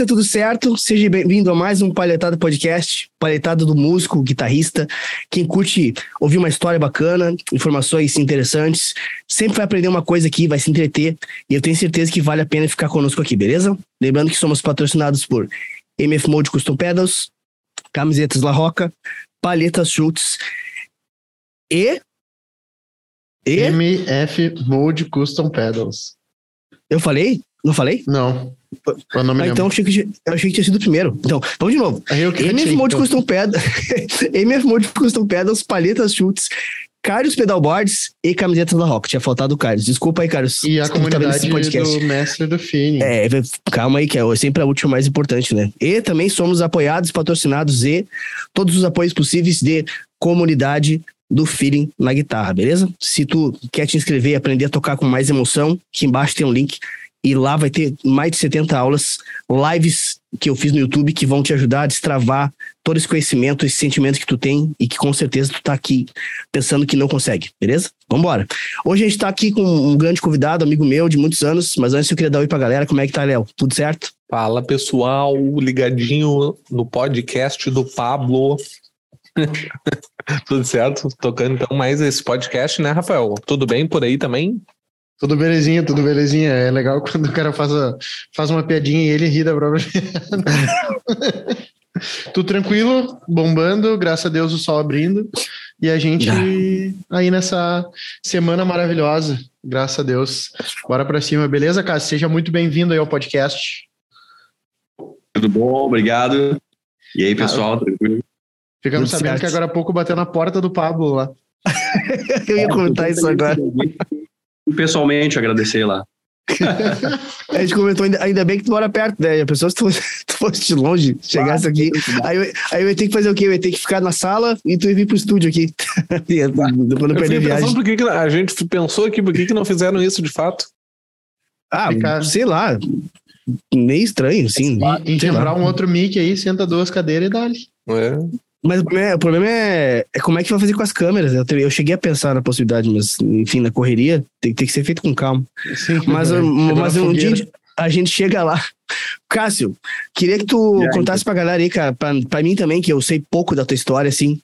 Guitarrista, tudo certo? Seja bem-vindo a mais um Palhetado Podcast, Palhetado do músico, guitarrista. Quem curte ouvir uma história bacana, informações interessantes, sempre vai aprender uma coisa aqui, vai se entreter, e eu tenho certeza que vale a pena ficar conosco aqui, beleza? Lembrando que somos patrocinados por MF Mode Custom Pedals, Camisetas La Roca, Palhetas Schultz e... E? MF Mode Custom Pedals. Eu falei? Não falei? Não. Ah, então eu achei, que, achei que tinha sido o primeiro. Então, vamos de novo. MF Mode então. Custom Pedals, MF Mode Custom Pedals, paletas chutes, Carlos Pedalboards e camisetas da Rock. Tinha faltado o Carlos. Desculpa aí, Carlos. E a tá comunidade do mestre do Fini. É, calma aí, que é sempre a última mais importante, né? E também somos apoiados, patrocinados e todos os apoios possíveis de comunidade do feeling na guitarra, beleza? Se tu quer te inscrever e aprender a tocar com mais emoção, aqui embaixo tem um link e lá vai ter mais de 70 aulas, lives que eu fiz no YouTube que vão te ajudar a destravar todo esse conhecimento, esse sentimento que tu tem e que com certeza tu tá aqui pensando que não consegue, beleza? Vambora. Hoje a gente tá aqui com um grande convidado, amigo meu de muitos anos, mas antes eu queria dar oi pra galera. Como é que tá, Léo? Tudo certo? Fala, pessoal, ligadinho no podcast do Pablo. Tudo certo? Tocando então mais esse podcast, né, Rafael? Tudo bem por aí também? Tudo belezinha, tudo belezinha. É legal quando o cara faz, a, faz uma piadinha e ele ri da própria Tudo tranquilo, bombando, graças a Deus o sol abrindo. E a gente aí nessa semana maravilhosa, graças a Deus. Bora para cima, beleza, Cássio? Seja muito bem-vindo aí ao podcast. Tudo bom, obrigado. E aí, pessoal, ah, tranquilo? Ficamos sabendo certo. que agora há pouco bateu na porta do Pablo lá. Eu ia contar isso agora pessoalmente agradecer lá. a gente comentou, ainda, ainda bem que tu mora perto, né? A pessoa, se tu, tu fosse de longe, chegasse ah, aqui, aí eu, aí eu ia ter que fazer o quê? Eu ia ter que ficar na sala e tu ia vir pro estúdio aqui. Depois não perder a viagem. Por que que a gente pensou aqui, por que, que não fizeram isso de fato? Ah, Ficar... sei lá. Meio estranho, sim. E, e quebrar um outro mic aí, senta duas cadeiras e dá-lhe. É. Mas o problema, é, o problema é, é, como é que vai fazer com as câmeras. Eu, eu, cheguei a pensar na possibilidade, mas enfim, na correria tem, tem que ser feito com calma. Sim, mas é, mas um dia a gente chega lá. Cássio, queria que tu aí, contasse pra galera aí, cara, pra, pra mim também, que eu sei pouco da tua história, assim.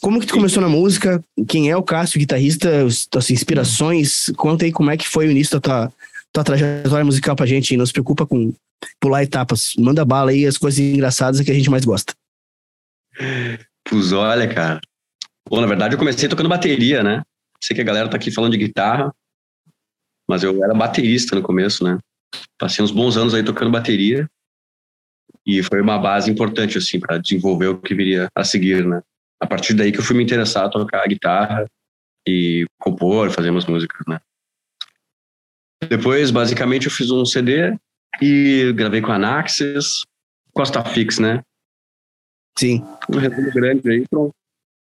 Como que tu começou na música? Quem é o Cássio, guitarrista? As inspirações? Conta aí como é que foi o início da tua, tua trajetória musical pra gente. E não se preocupa com pular etapas. Manda bala aí as coisas engraçadas que a gente mais gosta. Pois olha, cara. Bom, na verdade eu comecei tocando bateria, né? Sei que a galera tá aqui falando de guitarra, mas eu era baterista no começo, né? Passei uns bons anos aí tocando bateria e foi uma base importante, assim, para desenvolver o que viria a seguir, né? A partir daí que eu fui me interessar a tocar guitarra e compor, fazer umas músicas, né? Depois, basicamente, eu fiz um CD e gravei com a Anaxes, Costa Fix, né? Sim. Um resumo grande aí, pronto.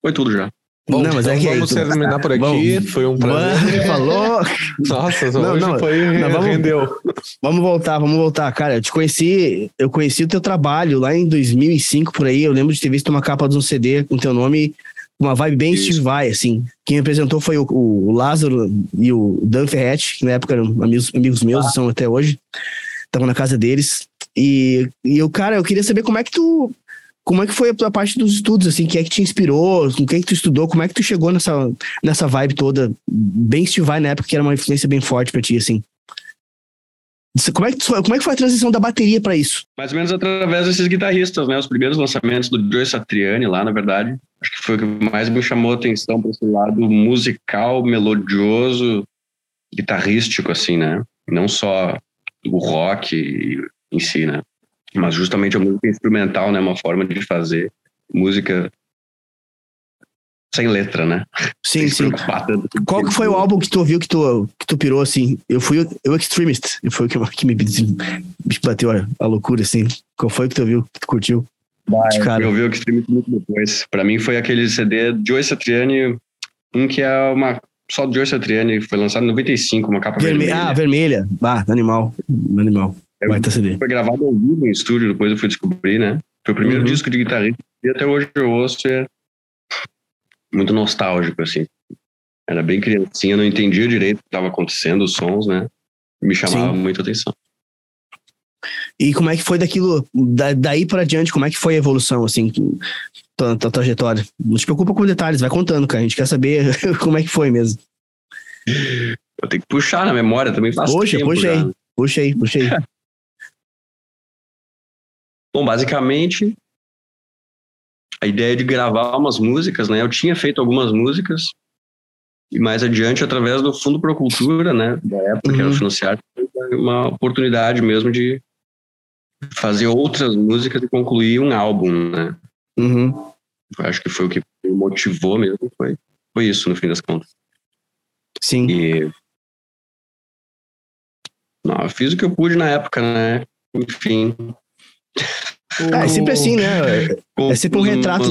Foi tudo já. Bom, não, mas é então é que vamos aí, terminar por aqui. Bom, foi um prazer. falou. Nossa, não, hoje não, foi não, vamos, rendeu. Vamos voltar, vamos voltar, cara. Eu te conheci, eu conheci o teu trabalho lá em 2005 por aí. Eu lembro de ter visto uma capa de um CD com teu nome, uma vibe bem Isso. Steve Vai, assim. Quem me apresentou foi o, o, Lázaro e o Dan Ferretti, que na época eram amigos, amigos meus, ah. são até hoje. Estavam na casa deles. E, e eu, cara, eu queria saber como é que tu como é que foi a tua parte dos estudos, assim? Quem é que te inspirou? Com quem é que tu estudou? Como é que tu chegou nessa, nessa vibe toda? Bem Steve na época, que era uma influência bem forte pra ti, assim. Como é, que, como é que foi a transição da bateria para isso? Mais ou menos através desses guitarristas, né? Os primeiros lançamentos do Joe Satriani lá, na verdade. Acho que foi o que mais me chamou a atenção para esse lado musical, melodioso, guitarrístico, assim, né? Não só o rock em si, né? Mas justamente a música instrumental, né? Uma forma de fazer música sem letra, né? Sim, sim. Qual que foi o álbum que tu ouviu que tu, que tu pirou, assim? Eu fui o Extremist, foi o que, que me, me bateu a, a, loucura, assim. Qual foi que tu ouviu, que tu curtiu? Vai, eu ouvi o Extremist muito depois. Pra mim foi aquele CD de Joe Satriani, um que é uma... Só do Joe Satriani, foi lançado em 95, uma capa Verme vermelha. Ah, vermelha. Bah, animal, animal. Tá CD. Foi gravado ao vivo em estúdio, depois eu fui descobrir, né? Foi o primeiro uhum. disco de guitarrista e até hoje eu ouço é muito nostálgico, assim. Era bem criancinha, não entendia direito o que estava acontecendo, os sons, né? Me chamava Sim. muita atenção. E como é que foi daquilo, da, daí para diante, como é que foi a evolução, assim, tua, tua trajetória? Não te preocupa com detalhes, vai contando, cara. A gente quer saber como é que foi mesmo. Eu tenho que puxar na memória também faz puxa, tempo puxa já. aí, puxa aí. Bom, basicamente, a ideia de gravar umas músicas, né? Eu tinha feito algumas músicas e mais adiante, através do Fundo Procultura, né? Da época que era Uhum. financiado, uma oportunidade mesmo de fazer outras músicas e concluir um álbum, né? Uhum. Acho que foi o que me motivou mesmo, foi, foi isso, no fim das contas. Sim. E. Não, eu fiz o que eu pude na época, né? Enfim. Ah, é sempre assim, né? É sempre um retrato.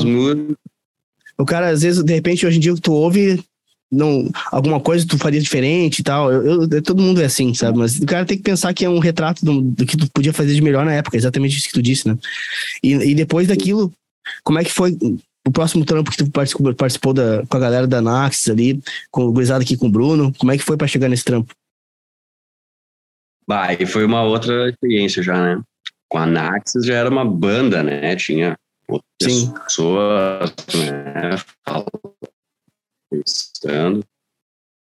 O cara, às vezes, de repente, hoje em dia, tu ouve não, alguma coisa tu faria diferente e tal. Eu, eu- todo mundo é assim, sabe? Mas o cara tem que pensar que é um retrato do, do que tu podia fazer de melhor na época, exatamente isso que tu disse, né? E, e depois daquilo, como é que foi o próximo trampo que tu participou, participou da, com a galera da Naxis ali, com o gurizado aqui com o Bruno? Como é que foi pra chegar nesse trampo? Bah, e foi uma outra experiência já, né? Com a Naxis já era uma banda, né? Tinha outras Sim. pessoas, né? Falando, conversando,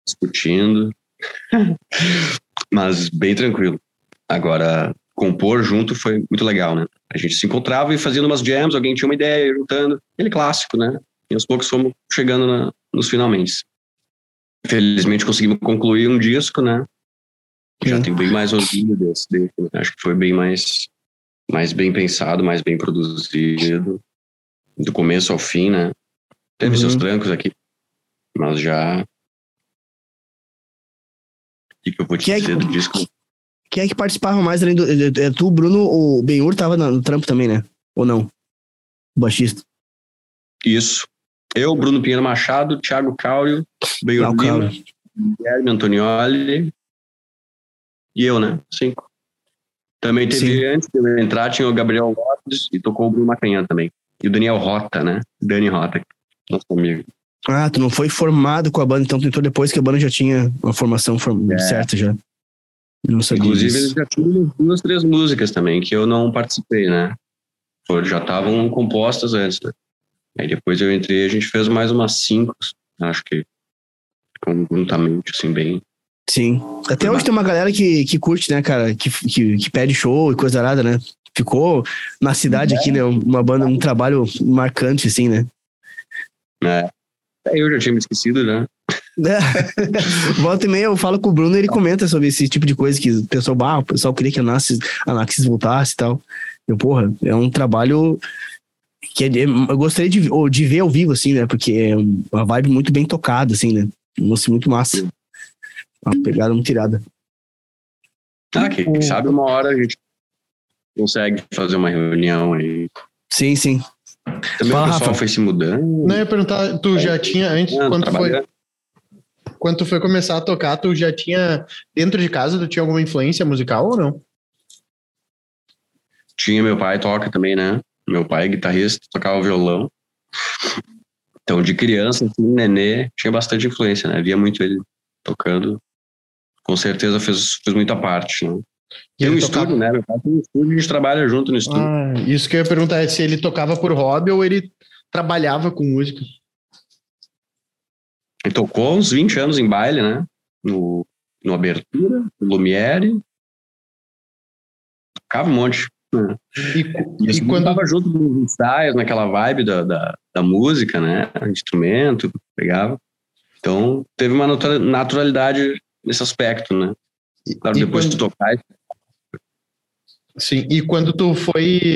discutindo. Mas bem tranquilo. Agora, compor junto foi muito legal, né? A gente se encontrava e fazia umas jams, alguém tinha uma ideia, juntando. Aquele clássico, né? E aos poucos fomos chegando na- nos finalmente. Felizmente conseguimos concluir um disco, né? Já tem bem mais orgulho desse, desse, né? Acho que foi bem mais, mais bem pensado, mais bem produzido. Do começo ao fim, né? Teve Uhum. seus trancos aqui, mas já. O que, que eu vou te Que é dizer que- do disco? Quem é que participava mais além do. é, é, Tu, Bruno, o Benhur tava no, trampo também, né? Ou não? O baixista. Isso. Eu, Bruno Pinheiro Machado, Thiago Cáurio, Benhur Lima. Guilherme Antonioli e eu, né? Cinco. Também teve Sim. antes de eu entrar, tinha o Gabriel Lopes e tocou o Bruno Macanhã também. E o Daniel Rota, né? Dani Rota, nosso amigo. Ah, tu não foi formado com a banda, então tu entrou depois que a banda já tinha uma formação form- É. certa já. Não sabia Inclusive, disso. eles já tinham duas, três músicas também, que eu não participei, né? Já estavam compostas antes, né? Aí depois eu entrei, a gente fez mais umas cinco, acho que conjuntamente, assim, bem. Sim. Até hoje tem uma galera que, que curte, né, cara? Que, que, que pede show e coisa arada, né? Ficou na cidade aqui, né? Uma banda, um trabalho marcante, assim, né? né? Até Eu já tinha me esquecido, né? Volta e meia eu falo com o Bruno e ele comenta sobre esse tipo de coisa que o pessoal, bah, o pessoal queria que a Naxis, a Naxis voltasse e tal. Eu, porra, é um trabalho que é eu gostaria de, ou de ver ao vivo, assim, né? Porque é uma vibe muito bem tocada, assim, né? Um lance muito massa. Uma pegada muito tirada. Ah, quem sabe uma hora a gente consegue fazer uma reunião aí. Sim, sim. Também Fala, o pessoal Rafa. foi se mudando. Não, eu ia perguntar, tu já tinha, antes, quando tu, foi, quando tu foi começar a tocar, tu já tinha, dentro de casa, tu tinha alguma influência musical ou não? Tinha meu pai toca também, né? Meu pai é guitarrista, tocava violão. Então, de criança, assim, nenê, tinha bastante influência, né? Via muito ele tocando. Com certeza fez, fez muita parte, né? E Tem um tocava- estúdio, né? Meu pai tem um estúdio, a gente trabalha junto no estúdio. Ah, isso que eu ia perguntar é se ele tocava por hobby ou ele trabalhava com música. Ele tocou uns 20 anos em baile, né? No, no Abertura, no Lumiere. Tocava um monte. né? E, E, e quando tava junto nos ensaios, naquela vibe da, da, da música, né? Instrumento, pegava. Então, teve uma natura- naturalidade nesse aspecto, né? Claro, e depois quando- de tocar, Sim, e quando tu foi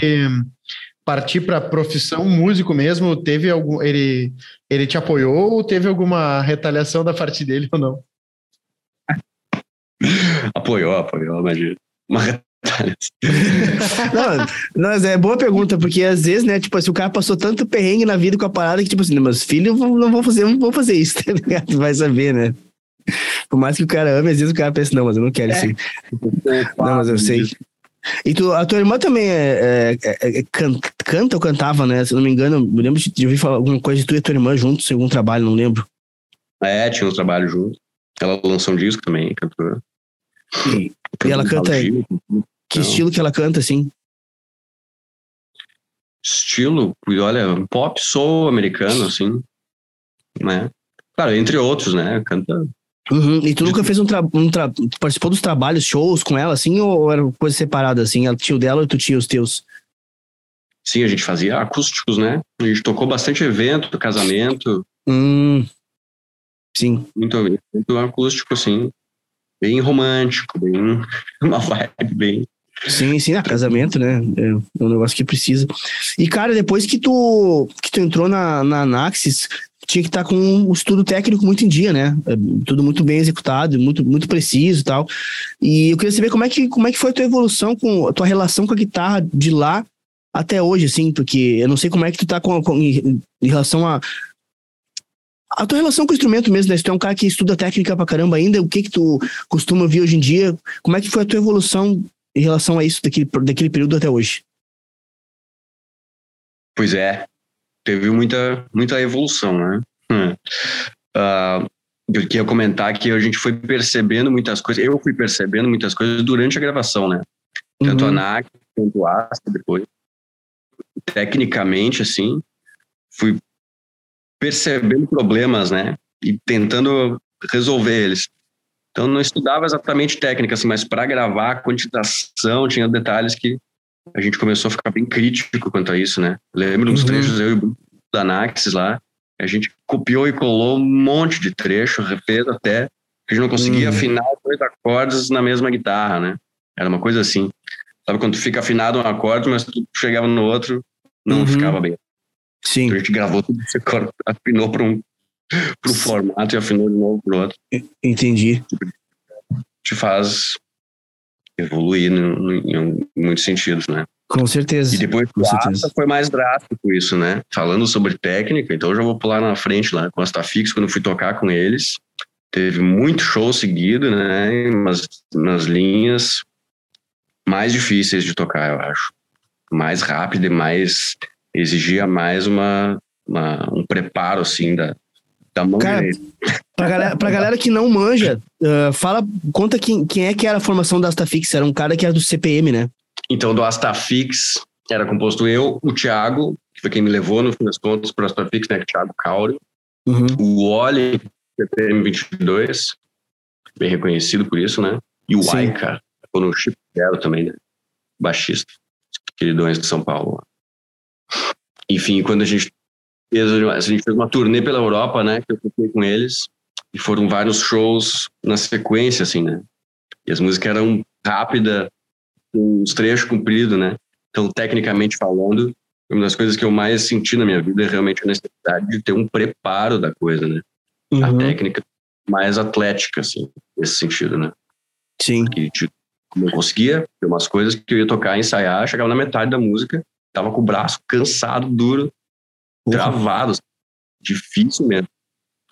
partir para profissão músico mesmo, teve algum ele ele te apoiou ou teve alguma retaliação da parte dele ou não? apoiou, apoiou, imagina. Uma retaliação. Não, mas é boa pergunta, porque às vezes, né, tipo assim, o cara passou tanto perrengue na vida com a parada que, tipo assim, meus filhos não vão fazer, não vão fazer isso, tá ligado? Vai saber, né? Por mais que o cara ame, às vezes o cara pensa, não, mas eu não quero isso aí. Não, mas eu sei. E tu, a tua irmã também é, é- é- é- can- canta ou cantava, né? Se eu não me engano, eu lembro de, de ouvir falar alguma coisa de tu e tua irmã juntos em algum trabalho, não lembro. É, tinha um trabalho junto. Ela lançou um disco também, cantora. E ela canta aí. Que então, estilo que ela canta, assim? Estilo, olha, pop soul americano, assim, né? Claro, entre outros, né? Canta. Uhum. E tu nunca fez um, tra um tra participou dos trabalhos, shows com ela, assim, ou era coisa separada, assim? Ela tinha o dela ou tu tinha os teus? Sim, a gente fazia acústicos, né? A gente tocou bastante evento, casamento. Hum. Sim. Muito, muito acústico, assim. Bem romântico, bem. Uma vibe bem. Sim, sim, a casamento, né? É, é um negócio que precisa. E, cara, depois que tu, que tu entrou na, na Anaxis, tinha que estar com um estudo técnico muito em dia, né? É, tudo muito bem executado, muito, muito preciso e tal. E eu queria saber como é que, como é que foi a tua evolução com a tua relação com a guitarra de lá até hoje, assim, porque eu não sei como é que tu tá com, com em, em relação a, a tua relação com o instrumento mesmo, né? Se tu é um cara que estuda técnica pra caramba ainda, o que que tu costuma ouvir hoje em dia? Como é que foi a tua evolução em relação a isso daquele, daquele período até hoje? Pois é, teve muita, muita evolução, né? Hum. Uh, eu queria comentar que a gente foi percebendo muitas coisas, eu fui percebendo muitas coisas durante a gravação, né? Tanto uhum. a NAC quanto a Asta depois. Tecnicamente, assim, fui percebendo problemas, né? E tentando resolver eles. Então não estudava exatamente técnica, assim, mas para gravar a quantitação tinha detalhes que a gente começou a ficar bem crítico quanto a isso, né? Lembro uns uhum. trechos eu e o da Naxis lá, a gente copiou e colou um monte de trecho, refez até que a gente não conseguia uhum. afinar dois acordes na mesma guitarra, né? Era uma coisa assim. Sabe quando fica afinado um acorde, mas tu chegava no outro, não uhum. ficava bem. Sim. Então a gente gravou tudo afinou para um pro formato e afinou de novo pro outro. Entendi. Te faz evoluir em muitos sentidos, né? Com certeza. E depois com certeza. foi mais drástico isso, né? Falando sobre técnica, então eu já vou pular na frente lá com as Tafix, quando fui tocar com eles. Teve muito show seguido, né? Mas nas linhas mais difíceis de tocar, eu acho. Mais rápido e mais. exigia mais uma, uma um preparo, assim, da, da mão Cara, direita. Pra galera, pra galera que não manja, uh, fala, conta quem, quem é que era a formação da Astafix. Era um cara que era do CPM, né? Então, do Astafix, era composto eu, o Thiago, que foi quem me levou, no fim das contas, para o Astafix, né? Thiago Cauri. Uhum. O Oli, CPM 22, bem reconhecido por isso, né? E o Aika, ficou no Chip Zero também, né? Baixista, queridões de São Paulo. Enfim, quando a gente fez, a gente fez uma turnê pela Europa, né? Que eu toquei com eles. E foram vários shows na sequência, assim, né? E as músicas eram rápidas, com os trechos compridos, né? Então, tecnicamente falando, uma das coisas que eu mais senti na minha vida é realmente a necessidade de ter um preparo da coisa, né? Uhum. A técnica mais atlética, assim, nesse sentido, né? Sim. Que, tipo, eu conseguia ter umas coisas que eu ia tocar, ensaiar, chegava na metade da música, tava com o braço cansado, duro, travado, difícil mesmo.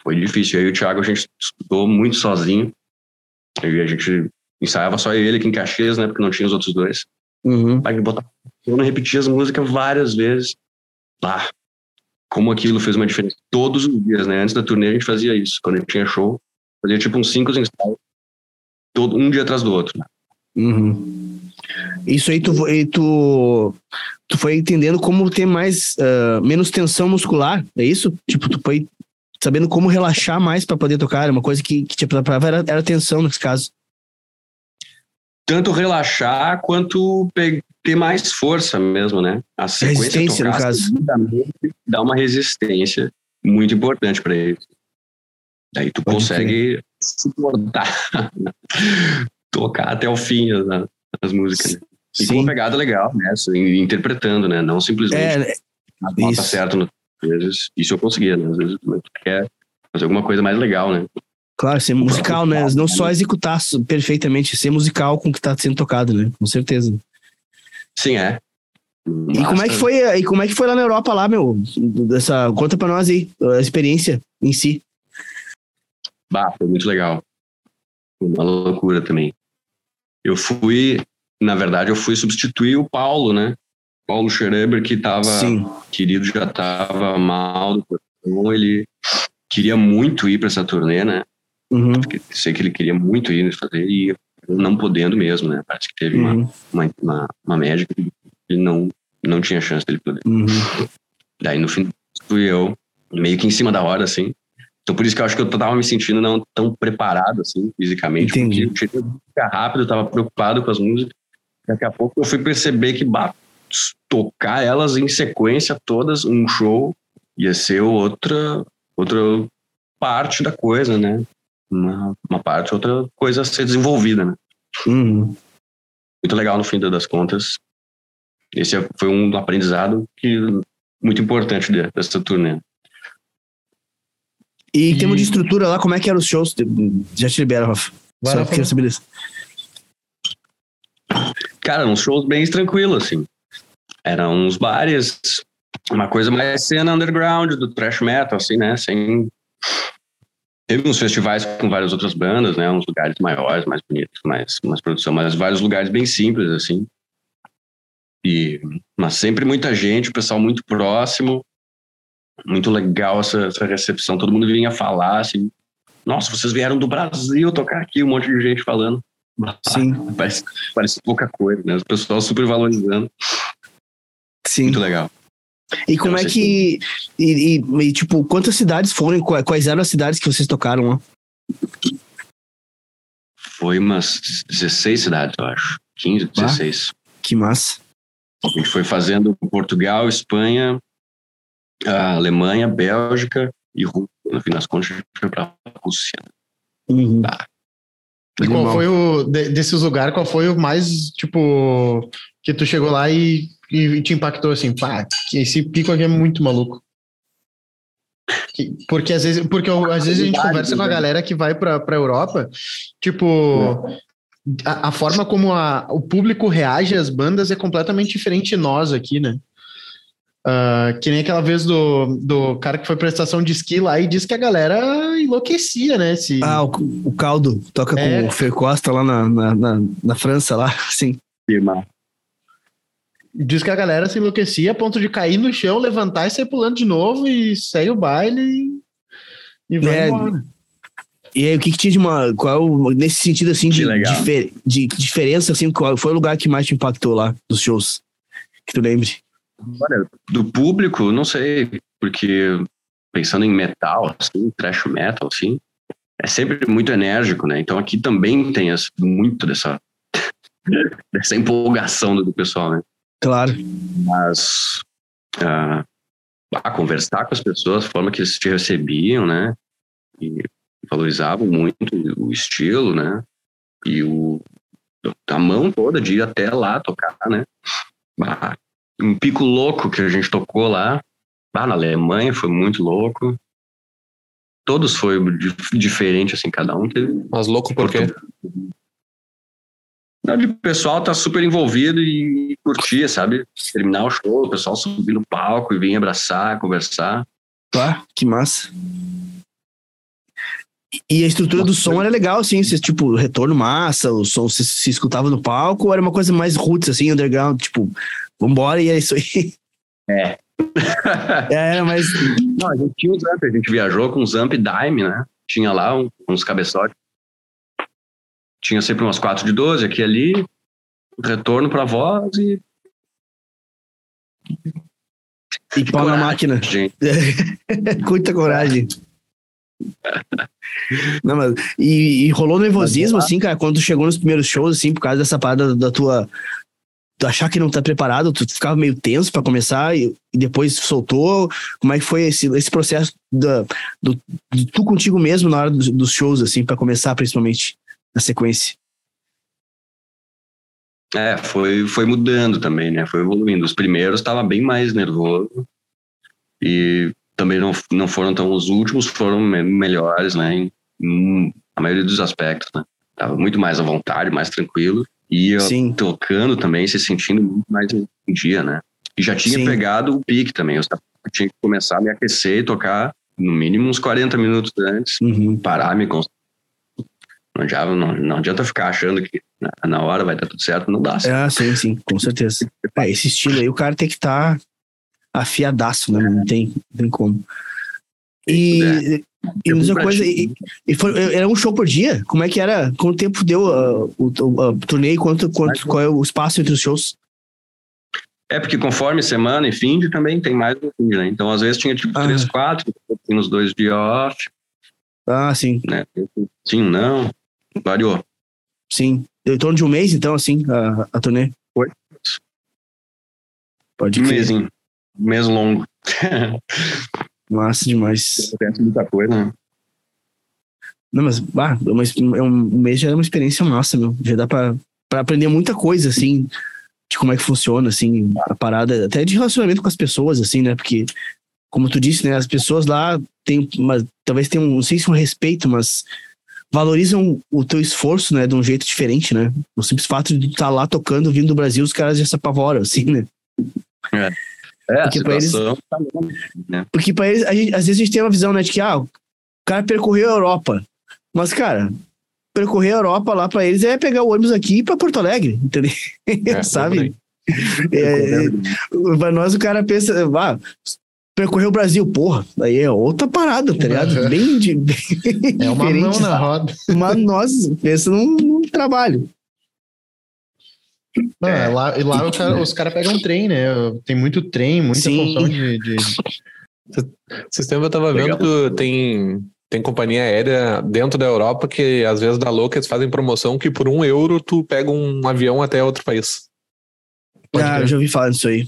Foi difícil. Aí o Thiago a gente estudou muito sozinho. E a gente ensaiava só ele aqui em Caxias, né? Porque não tinha os outros dois. Uhum. Aí botava, eu repetia as músicas várias vezes. Ah, como aquilo fez uma diferença todos os dias, né? Antes da turnê a gente fazia isso. Quando a gente tinha show, fazia tipo uns cinco ensaios, todo, um dia atrás do outro. Né? Uhum. Isso aí tu, tu, tu foi entendendo como ter mais uh, menos tensão muscular, é isso? Tipo, tu foi sabendo como relaxar mais para poder tocar, uma coisa que, que te preparava era, era tensão nesse caso. Tanto relaxar quanto ter mais força mesmo, né? A resistência, no caso. Dá uma resistência muito importante para ele. Daí tu Pode consegue suportar, tocar até o fim as, as músicas. Né? E Sim. com uma pegada legal, né? Assim, interpretando, né? Não simplesmente é, a nota certa no vezes. Isso eu conseguia, né? Às vezes tu quer fazer alguma coisa mais legal, né? Claro, ser musical, né? Não só executar perfeitamente, ser musical com o que está sendo tocado, né? Com certeza. Sim, é. E como é que foi, e como é que foi lá na Europa lá, meu? Dessa, conta para nós aí, a experiência em si. Bah, foi muito legal. Foi uma loucura também. Eu fui, na verdade, eu fui substituir o Paulo, né? Paulo Schreber, que estava querido, já estava mal do coração, ele queria muito ir para essa turnê, né? Uhum. Sei que ele queria muito ir fazer e não podendo mesmo, né? Parece que teve Uhum. uma, uma, uma, uma médica que ele não, não tinha chance dele poder. Uhum. Daí no fim fui eu, meio que em cima da hora, assim. Então por isso que eu acho que eu tava me sentindo não tão preparado, assim, fisicamente. Entendi. Porque eu ficar rápido, eu tava preocupado com as músicas. Daqui a pouco eu fui perceber que bah, tocar elas em sequência todas, um show, ia ser outra, outra parte da coisa, né? Uma, uma parte, outra coisa a ser desenvolvida, né? Uhum. muito legal no fim das contas. Esse foi um aprendizado que muito importante de- dessa turnê. E em termos de estrutura lá, como é que eram os shows? Já te libero, Rafa. Vai, Só queria saber isso. Cara, uns shows bem tranquilos, assim. Eram uns bares, uma coisa mais cena underground do thrash metal, assim, né? Sem... Teve uns festivais com várias outras bandas, né? Uns lugares maiores, mais bonitos, mais, mais produção, mas vários lugares bem simples, assim. E, mas sempre muita gente, o pessoal muito próximo. Muito legal essa, essa recepção. Todo mundo vinha falar, assim. Nossa, vocês vieram do Brasil tocar aqui, um monte de gente falando. Sim, Parece, parece pouca coisa, né? O pessoal super valorizando. sim. Muito legal. E como é que. E, e- e, tipo, quantas cidades foram? Qua- Quais eram as cidades que vocês tocaram lá? Foi umas 16 cidades, eu acho. 15, Bah. 16. Que massa. A gente foi fazendo Portugal, Espanha, a Alemanha, Bélgica e Rússia. No fim das contas, a gente foi pra Rússia. Uhum. E qual foi o, de- desses lugares, qual foi o mais, tipo, que tu chegou lá e, e te impactou assim, pá, esse pico aqui é muito maluco. Que- porque às vezes, porque eu- às vezes a gente conversa com a galera que vai pra, pra Europa, tipo, a, a forma como a, o público reage às bandas é completamente diferente de nós aqui, né? Ah, que nem aquela vez do, do cara que foi pra estação de esqui lá e disse que a galera enlouquecia, né? Se, Ah, o, o Caldo toca É. com o Fer Costa lá na, na, na, na França, lá, sim. Firma. Diz que a galera se enlouquecia a ponto de cair no chão, levantar e sair pulando de novo e segue o baile e, e vai É, embora. E aí, o que, que tinha de uma. Qual nesse sentido, assim, de, difer- de diferença, assim, qual foi o lugar que mais te impactou lá dos shows? Que tu lembre? Olha, do público, não sei, porque pensando em metal, assim, thrash metal, assim, é sempre muito enérgico, né? Então aqui também tem muito dessa, dessa empolgação do, pessoal, né? Claro. mas ah, a conversar com as pessoas, a forma que eles te recebiam, né? E valorizavam muito o estilo, né? E o a mão toda de ir até lá tocar, né? Ah, um pico louco que a gente tocou lá, lá na Alemanha foi muito louco. Todos foi di- diferente, assim, cada um teve Mas louco por quê? não, de o pessoal tá super envolvido e curtia, sabe? Terminar o show, o pessoal subir no palco e vir abraçar, conversar. Tá, que massa. E a estrutura do som era legal, assim, você, tipo, retorno massa, o som se, se escutava no palco, ou era uma coisa mais roots, assim, underground, tipo, vambora e é isso aí. É. Era mais. Não, a gente tinha uns amp, a gente viajou com uns amp Dime, né? Tinha lá um- uns cabeçotes. Tinha sempre umas 4 de 12 aqui e ali, retorno pra voz e. E pau na coragem, máquina. Gente. Muita coragem. Não, mas, e, e rolou nervosismo, assim, cara, quando tu chegou nos primeiros shows, assim, por causa dessa parada da tua. Achar que não tá preparado, tu ficava meio tenso pra começar e, e depois soltou. Como é que foi esse, esse processo da, do, de tu contigo mesmo na hora dos, dos shows, assim, pra começar, principalmente, na sequência? É, foi, foi mudando também, né? Foi evoluindo. Os primeiros estava bem mais nervoso e também não, não foram tão. Os últimos foram me- melhores, né? Em, em a maioria dos aspectos, né? Tava muito mais à vontade, mais tranquilo. E eu Sim. tocando também, se sentindo muito mais em dia, né? E já tinha Sim. pegado o pique também. Eu tinha que começar a me aquecer e tocar no mínimo uns 40 minutos antes Uhum. parar, me concentrar. Não adianta, não, não adianta ficar achando que na, na hora vai dar tudo certo, não dá. É, sim, sim, com certeza. É, esse estilo aí, o cara tem que estar afiadaço, né? Não tem, não tem como. E, e mesma coisa, e, e foi, era um show por dia? Como é que era? Quanto tempo deu uh, o, o, o turnê? Quanto, quanto, qual é o espaço entre os shows? É, porque conforme semana e fim de também tem mais do fim, né? Então, às vezes tinha tipo ah. três, quatro, tinha uns dois dias off. Ah, sim. Né? Sim, não. Variou. Sim. Deu em torno de um mês, então, assim, a, a turnê? Foi. Pode Um mêsinho. Um mês longo. Massa demais. Acontece muita coisa, né? Não, mas bah, é um mês já é uma experiência massa, meu. Já dá pra, pra aprender muita coisa, assim, de como é que funciona, assim, a parada, até de relacionamento com as pessoas, assim, né? Porque, como tu disse, né, as pessoas lá têm, uma, talvez tenham, não sei se um respeito, mas valorizam o teu esforço, né, de um jeito diferente, né? O simples fato de estar tá lá tocando, vindo do Brasil, os caras já se apavoram, assim, né? É. É, porque para eles, tá né? porque para eles, gente, às vezes a gente tem uma visão, né, de que ah, o cara percorreu a Europa. Mas, cara, percorrer a Europa lá para eles é pegar o ônibus aqui para Porto Alegre, entendeu? É, Sabe? É, para nós o cara pensa, ah, percorrer o Brasil, porra, aí é outra parada, tá ligado? Bem, de, bem é uma mão na roda. Mas nós pensa num, num trabalho. Não, é. lá, lá cara, os caras pegam trem, né? Tem muito trem, muita Sim. função de. de... Sistema eu tava Legal. vendo que tem, tem companhia aérea dentro da Europa que às vezes dá louca, eles fazem promoção que por um euro tu pega um avião até outro país. Pode ah, eu já ouvi falar disso aí.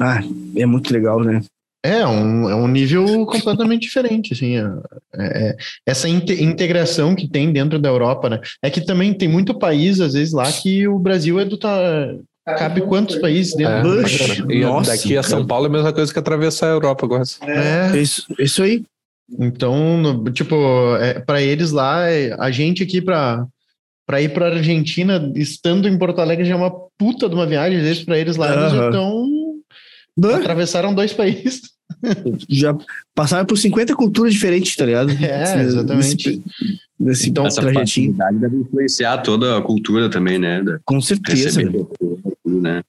Ah, é muito legal, né? É, um, é um nível completamente diferente, assim, é, é, essa integração que tem dentro da Europa, né? É que também tem muito país, às vezes, lá que o Brasil é do... Tá, cabe quantos países dentro é, do E Nossa, daqui a São Paulo é a mesma coisa que atravessar a Europa agora. É, isso, isso aí. Então, no, tipo, é, para eles lá, é, a gente aqui para para ir para Argentina, estando em Porto Alegre já é uma puta de uma viagem, às vezes para eles lá uhum. eles já estão atravessaram dois países já passaram por 50 culturas diferentes, tá ligado? É, exatamente. Nesse, nesse então, Essa trajetinho. deve influenciar toda a cultura também, né? Com certeza. Né?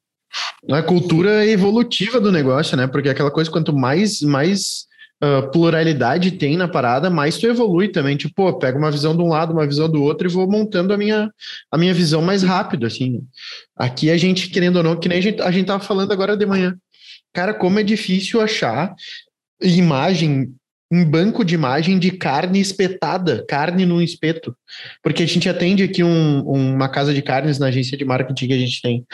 A cultura evolutiva do negócio, né? Porque aquela coisa, quanto mais, mais uh, pluralidade tem na parada, mais tu evolui também. Tipo, pô, pego uma visão de um lado, uma visão do outro e vou montando a minha, a minha visão mais rápido, assim. Aqui a gente, querendo ou não, que nem a gente, a gente tava falando agora de manhã Cara, como é difícil achar imagem um banco de imagem de carne espetada, carne no espeto. Porque a gente atende aqui um, uma casa de carnes na agência de marketing que a gente tem.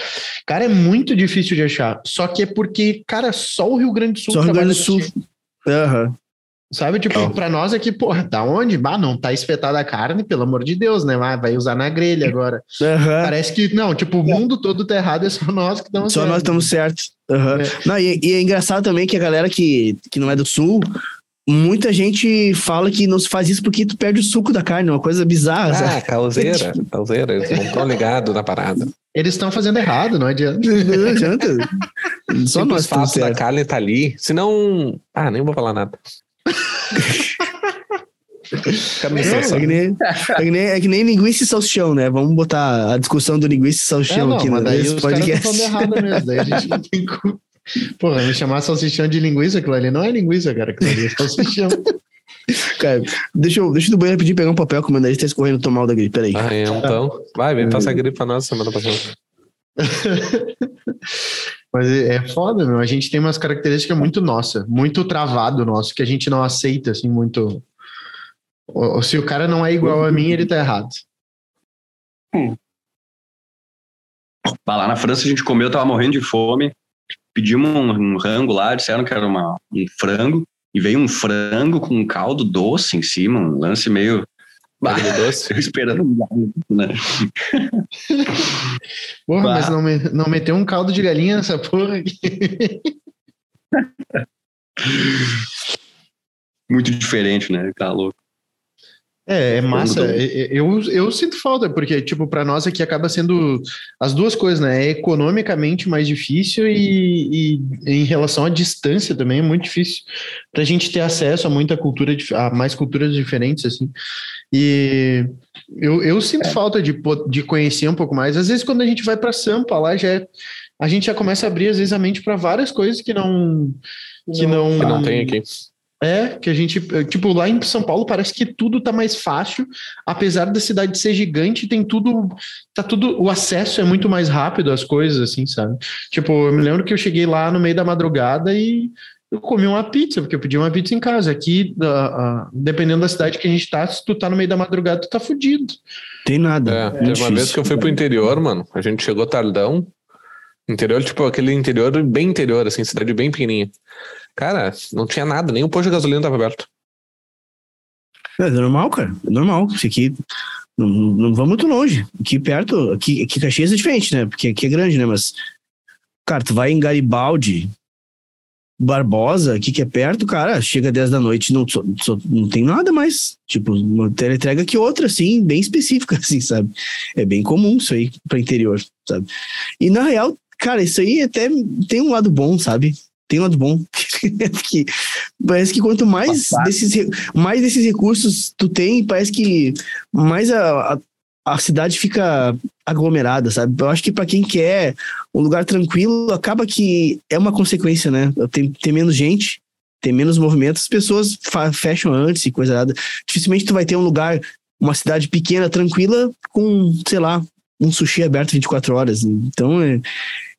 Cara, é muito difícil de achar. Só que é porque, cara, só o Rio Grande do Sul. Só o Rio Grande do Sul. Uhum. Sabe, tipo, oh. pra nós aqui, porra, da onde? Bah, não tá espetada a carne, pelo amor de Deus, né? Vai usar na grelha agora. Uhum. Parece que, não, tipo, o mundo todo tá errado, é só nós que estamos Só certo. nós estamos certos. Uhum. É. Não, e, e, é engraçado também que a galera que, que não é do sul, muita gente fala que não se faz isso porque tu perde o suco da carne, uma coisa bizarra. Ah, sabe? causeira, causeira, eles não estão ligados na parada. Eles estão fazendo errado, não adianta. Não adianta. Só nós fato da carne tá ali, senão... Ah, nem vou falar nada. É, é, que nem, é, que nem, é que nem linguiça e salsichão, né? Vamos botar a discussão do linguiça e salsichão é, não, aqui no daí podcast. mesmo. Daí a gente não tem. Porra, me chamar salsichão de linguiça, aquilo ali não é linguiça, cara. Aquilo ali é salsichão. Cara, deixa eu, deixa eu do banheiro pedir pegar um papel que o meu tá escorrendo tô mal da gripe. Peraí. Ah, então. Vai, vem passar a gripe pra nós semana passada. Mas é, é foda, meu. A gente tem umas características muito nossa, muito travado nosso, que a gente não aceita, assim, muito. Se o cara não é igual a mim, ele tá errado. Hum. Lá na França a gente comeu, tava morrendo de fome. Pedimos um, um rango lá, disseram que era uma, um frango. E veio um frango com um caldo doce em cima, um lance meio Bah, doce. esperando né? Porra, bah. mas não, me, não meteu um caldo de galinha nessa porra aqui. Muito diferente, né? Tá louco. É, é massa. Eu, eu sinto falta, porque, tipo, para nós aqui acaba sendo as duas coisas, né? É economicamente mais difícil e, e em relação à distância também é muito difícil para a gente ter acesso a muita cultura, a mais culturas diferentes, assim. E eu, eu sinto é. falta de, de conhecer um pouco mais. Às vezes, quando a gente vai para Sampa, lá já é, a gente já começa a abrir, às vezes, a mente para várias coisas que não. Que não, que não tem aqui. É, que a gente, tipo, lá em São Paulo parece que tudo tá mais fácil, apesar da cidade ser gigante, tem tudo, tá tudo, o acesso é muito mais rápido às coisas, assim, sabe? Tipo, eu me lembro que eu cheguei lá no meio da madrugada e eu comi uma pizza, porque eu pedi uma pizza em casa. Aqui, uh, uh, dependendo da cidade que a gente tá, se tu tá no meio da madrugada, tu tá fudido. Tem nada. É, teve uma vez que eu fui pro interior, mano, a gente chegou tardão, interior, tipo, aquele interior bem interior, assim, cidade bem pequenininha. Cara, não tinha nada, nem o posto de gasolina estava aberto. É, normal, cara. É normal. Isso aqui não, não vai muito longe. Aqui perto, aqui, aqui Caxias é diferente, né? Porque aqui é grande, né? Mas, cara, tu vai em Garibaldi, Barbosa, aqui que é perto, cara, chega 10 da noite, não, só, só, não tem nada mais. Tipo, uma entrega que outra, assim, bem específica, assim, sabe? É bem comum isso aí para interior, sabe? E na real, cara, isso aí até tem um lado bom, sabe? Tem um lado bom. que parece que quanto mais desses, mais desses recursos tu tem, parece que mais a, a, a cidade fica aglomerada, sabe? Eu acho que para quem quer um lugar tranquilo, acaba que é uma consequência, né? Tem, tem menos gente, tem menos movimentos, as pessoas fecham antes e coisa nada. Dificilmente tu vai ter um lugar, uma cidade pequena, tranquila, com, sei lá, um sushi aberto 24 horas. Então é,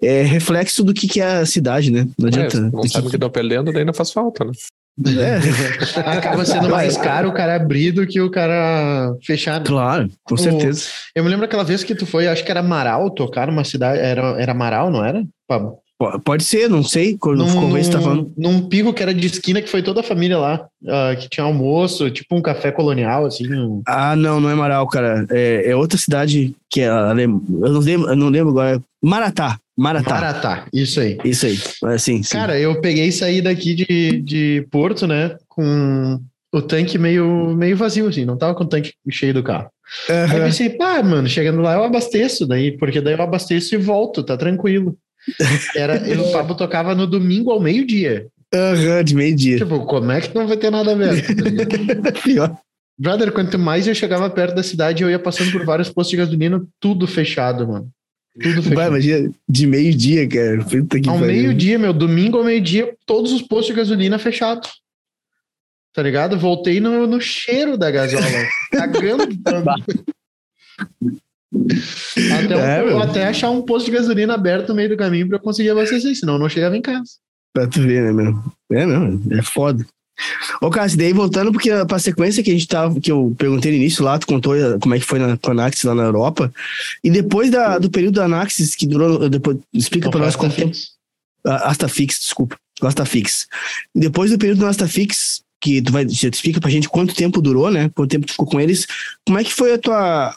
é reflexo do que, que é a cidade, né? Não adianta. É, não sabe que... que estão perdendo, daí não faz falta, né? É. Acaba sendo mais caro o cara abrir do que o cara fechar. Claro, com certeza. Eu me lembro aquela vez que tu foi, acho que era Amaral, tocar numa cidade. Era, era Amaral, não era? Pablo? Pode ser, não sei. Quando num, você tá falando. Num pico que era de esquina que foi toda a família lá, uh, que tinha almoço, tipo um café colonial, assim. Um... Ah, não, não é Amaral, cara. É, é outra cidade que é. Eu não lembro, eu não lembro agora. Maratá. Maratá. Maratá, isso aí. Isso aí. Assim, sim. Cara, eu peguei e saí daqui de, de Porto, né? Com o tanque meio, meio vazio, assim, não tava com o tanque cheio do carro. Uhum. Aí eu pensei, pá, mano, chegando lá eu abasteço, daí, porque daí eu abasteço e volto, tá tranquilo. Era, o Pablo tocava no domingo ao meio-dia. Aham, uhum, de meio-dia. Tipo, como é que não vai ter nada aberto? Tá Pior. Brother, quanto mais eu chegava perto da cidade, eu ia passando por vários postos de gasolina, tudo fechado, mano. Tudo fechado. Vai, imagina, de meio-dia, cara. Puta que ao meio-dia, meu, domingo ao meio-dia, todos os postos de gasolina fechados. Tá ligado? Voltei no, no cheiro da gasola. cagando. Até, é, um, até achar um posto de gasolina aberto no meio do caminho para eu conseguir abastecer, senão eu não chegava em casa. Pra tu ver, né, meu? É, não, é foda. Ô, Cássio, daí voltando porque pra sequência que a gente tava, que eu perguntei no início lá, tu contou como é que foi na Anaxis lá na Europa, e depois da, do período da Anaxis, que durou, depois, explica para nós quanto tempo. Astafix, desculpa, Astafix. Depois do período do Astafix, que tu vai, você explica pra gente quanto tempo durou, né, quanto tempo tu ficou com eles, como é que foi a tua,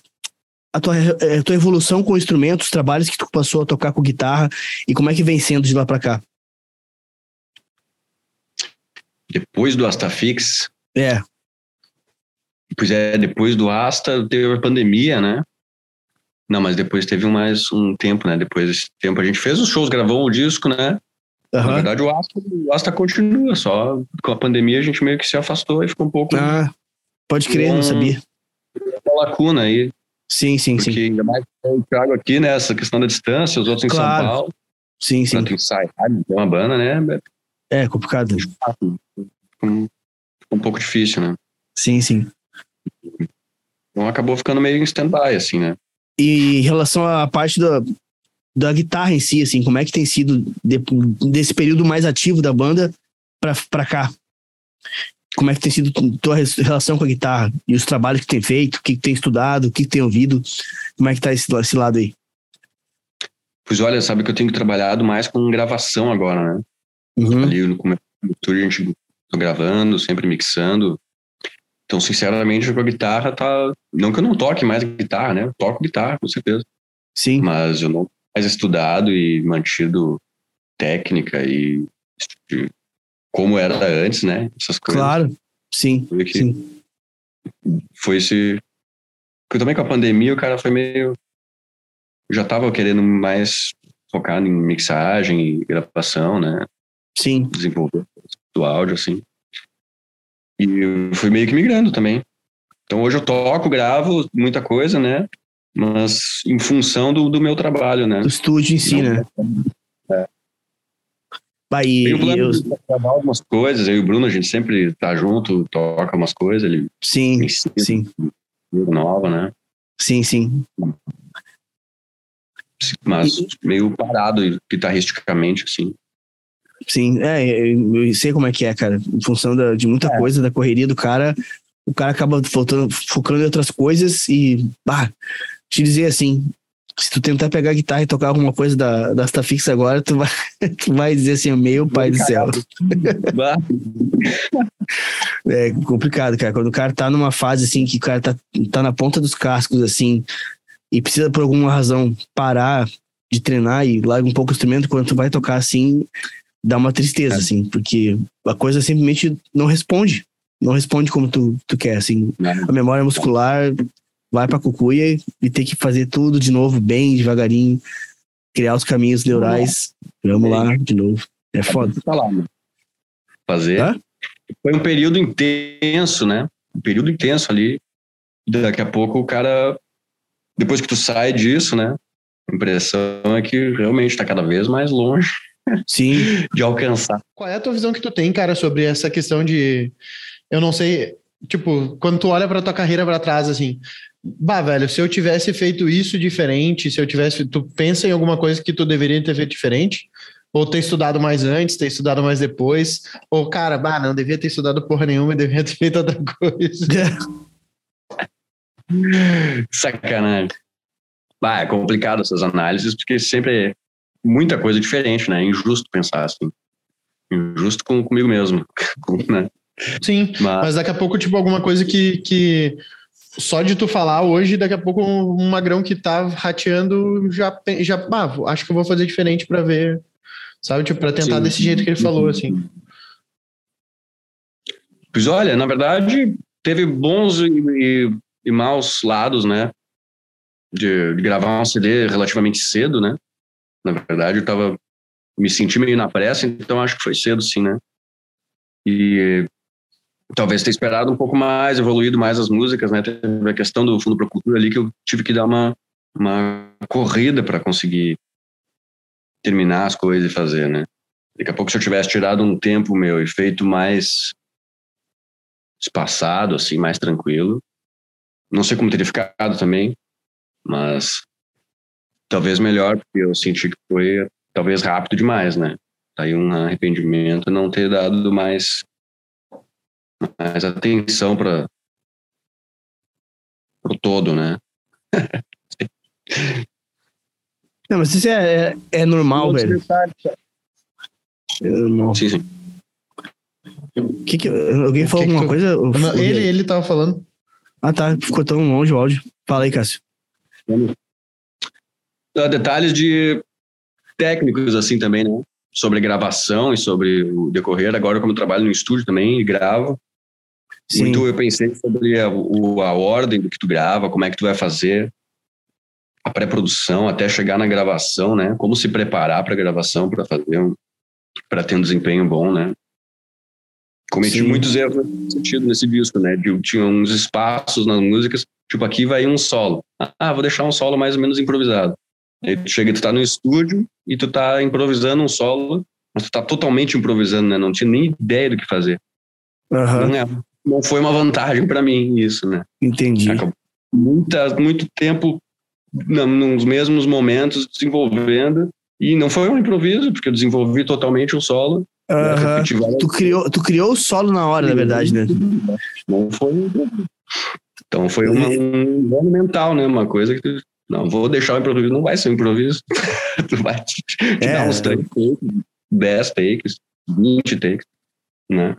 a tua, a tua evolução com instrumentos, trabalhos que tu passou a tocar com guitarra e como é que vem sendo de lá para cá? Depois do Astafix? É. Pois é, depois do Asta teve a pandemia, né? Não, mas depois teve mais um tempo, né? Depois desse tempo a gente fez os shows, gravou o disco, né? Uhum. Na verdade, o Asta, o Asta continua, só com a pandemia a gente meio que se afastou e ficou um pouco. Ah, pode crer, não sabia. Uma lacuna aí. Sim, sim, Porque sim. ainda mais o Thiago aqui, né? Essa questão da distância, os outros claro. em São Paulo. Sim, sim. Tanto ensaio, uma banda, né? É complicado. Um, um pouco difícil, né? Sim, sim. Então acabou ficando meio em stand-by, assim, né? E em relação à parte da, da guitarra em si, assim, como é que tem sido de, desse período mais ativo da banda pra, pra cá? Como é que tem sido tua relação com a guitarra e os trabalhos que tem feito, o que, tem estudado, o que, tem ouvido, como é que tá esse, esse lado aí? Pois olha, sabe que eu tenho trabalhado mais com gravação agora, né? Uhum. Ali no começo a gente tô gravando, sempre mixando. Então, sinceramente, com a guitarra tá. Não que eu não toque mais guitarra, né? Eu toco guitarra, com certeza. Sim. Mas eu não mais estudado e mantido técnica e como era antes, né? Essas coisas. Claro, sim. sim. Foi esse. Porque também com a pandemia o cara foi meio. Já tava querendo mais focar em mixagem e gravação, né? Sim. Desenvolver do áudio, assim. E fui meio que migrando também. Então hoje eu toco, gravo muita coisa, né? Mas em função do, do meu trabalho, né? Do estúdio em si, Não, né? É. Aí, Tem o plano eu, algumas coisas, eu e o Bruno, a gente sempre tá junto, toca umas coisas, ele sim, ensina sim, nova, né? sim, sim. Mas meio parado guitarristicamente, assim. Sim, é, eu eu sei como é que é, cara. Em função da- de muita coisa, da correria do cara, o cara acaba faltando, focando em outras coisas e, bah, te dizer assim, se tu tentar pegar a guitarra e tocar alguma coisa da, da Asta Fixa agora, tu vai, tu vai dizer assim, meu pai do céu. É complicado, cara. Quando o cara tá numa fase assim, que o cara tá, tá na ponta dos cascos, assim, e precisa por alguma razão parar de treinar e larga um pouco o instrumento, quando tu vai tocar assim, dá uma tristeza, É. assim, porque a coisa simplesmente não responde. Não responde como tu, tu quer, assim. A memória muscular vai pra cucuia e, e tem que fazer tudo de novo, bem devagarinho, criar os caminhos neurais. Vamos lá, de novo. É foda. tá lá, né? Fazer. Hã? Foi um período intenso, né? Um período intenso ali. Daqui a pouco o cara, depois que tu sai disso, né? A impressão é que realmente tá cada vez mais longe Sim, de alcançar. Qual é a tua visão que tu tem, cara, sobre essa questão de. Eu não sei, tipo, quando tu olha pra tua carreira pra trás, assim. Bah, velho, se eu tivesse feito isso diferente, se eu tivesse. Tu pensa em alguma coisa que tu deveria ter feito diferente? Ou ter estudado mais antes, ter estudado mais depois? Ou, cara, bah, não devia ter estudado porra nenhuma e devia ter feito outra coisa. Sacanagem. Bah, é complicado essas análises, porque sempre é muita coisa diferente, né? É injusto pensar assim. Injusto com, comigo mesmo. né? Sim, Mas, mas daqui a pouco, tipo, alguma coisa que, que só de tu falar hoje, daqui a pouco um magrão que tá rateando já, já ah, acho que eu vou fazer diferente pra ver, sabe? Tipo, pra tentar Sim. desse jeito que ele falou, assim. Pois olha, na verdade, teve bons e, e- e maus lados, né? De, de gravar um CD relativamente cedo, né? Na verdade, eu tava me senti meio na pressa, então acho que foi cedo, sim, né? E talvez ter esperado um pouco mais, evoluído mais as músicas, né? Teve a questão do Fundo para Cultura ali que eu tive que dar uma, uma corrida para conseguir terminar as coisas e fazer, né? Daqui a pouco, se eu tivesse tirado um tempo meu e feito mais espaçado, assim, mais tranquilo. Não sei como teria ficado também, mas talvez melhor, porque eu senti que foi talvez rápido demais, né? Tá aí um arrependimento não ter dado mais, mais atenção para o todo, né? Não, mas isso é, é, é normal, velho. É normal. Sim, sim. Que que, alguém falou que que alguma tu- coisa? Não, Ele, ele tava falando. Ah, tá. Ficou tão longe o áudio. Fala aí, Cássio. Ah, Detalhes de técnicos, assim, também, né? Sobre gravação e sobre o decorrer. Agora, como eu trabalho no estúdio também e gravo, Sim. Muito eu pensei sobre a, o- a ordem do que tu grava, como é que tu vai fazer a pré-produção até chegar na gravação, né? Como se preparar para a gravação para fazer um, para ter um desempenho bom, né? Cometi Sim. muitos erros nesse sentido nesse disco, né? De, tinha uns espaços nas músicas, tipo aqui vai um solo. Ah, vou deixar um solo mais ou menos improvisado. Aí tu chega, tu tá no estúdio e tu tá improvisando um solo, mas tu tá totalmente improvisando, né? Não tinha nem ideia do que fazer. Aham, Não, é, não foi uma vantagem para mim isso, né? entendi. Acabou muita, muito tempo nos mesmos momentos desenvolvendo e não foi um improviso, porque eu desenvolvi totalmente o solo. né? Repeti várias Tu criou, tu criou o solo na hora, na verdade, né? Não foi um improviso. Então foi uma, um engano mental, né? Uma coisa que tu, não, vou deixar o improviso, não vai ser um improviso. tu vai te, te É. dar uns 3 takes, 10 takes, 20 takes, né?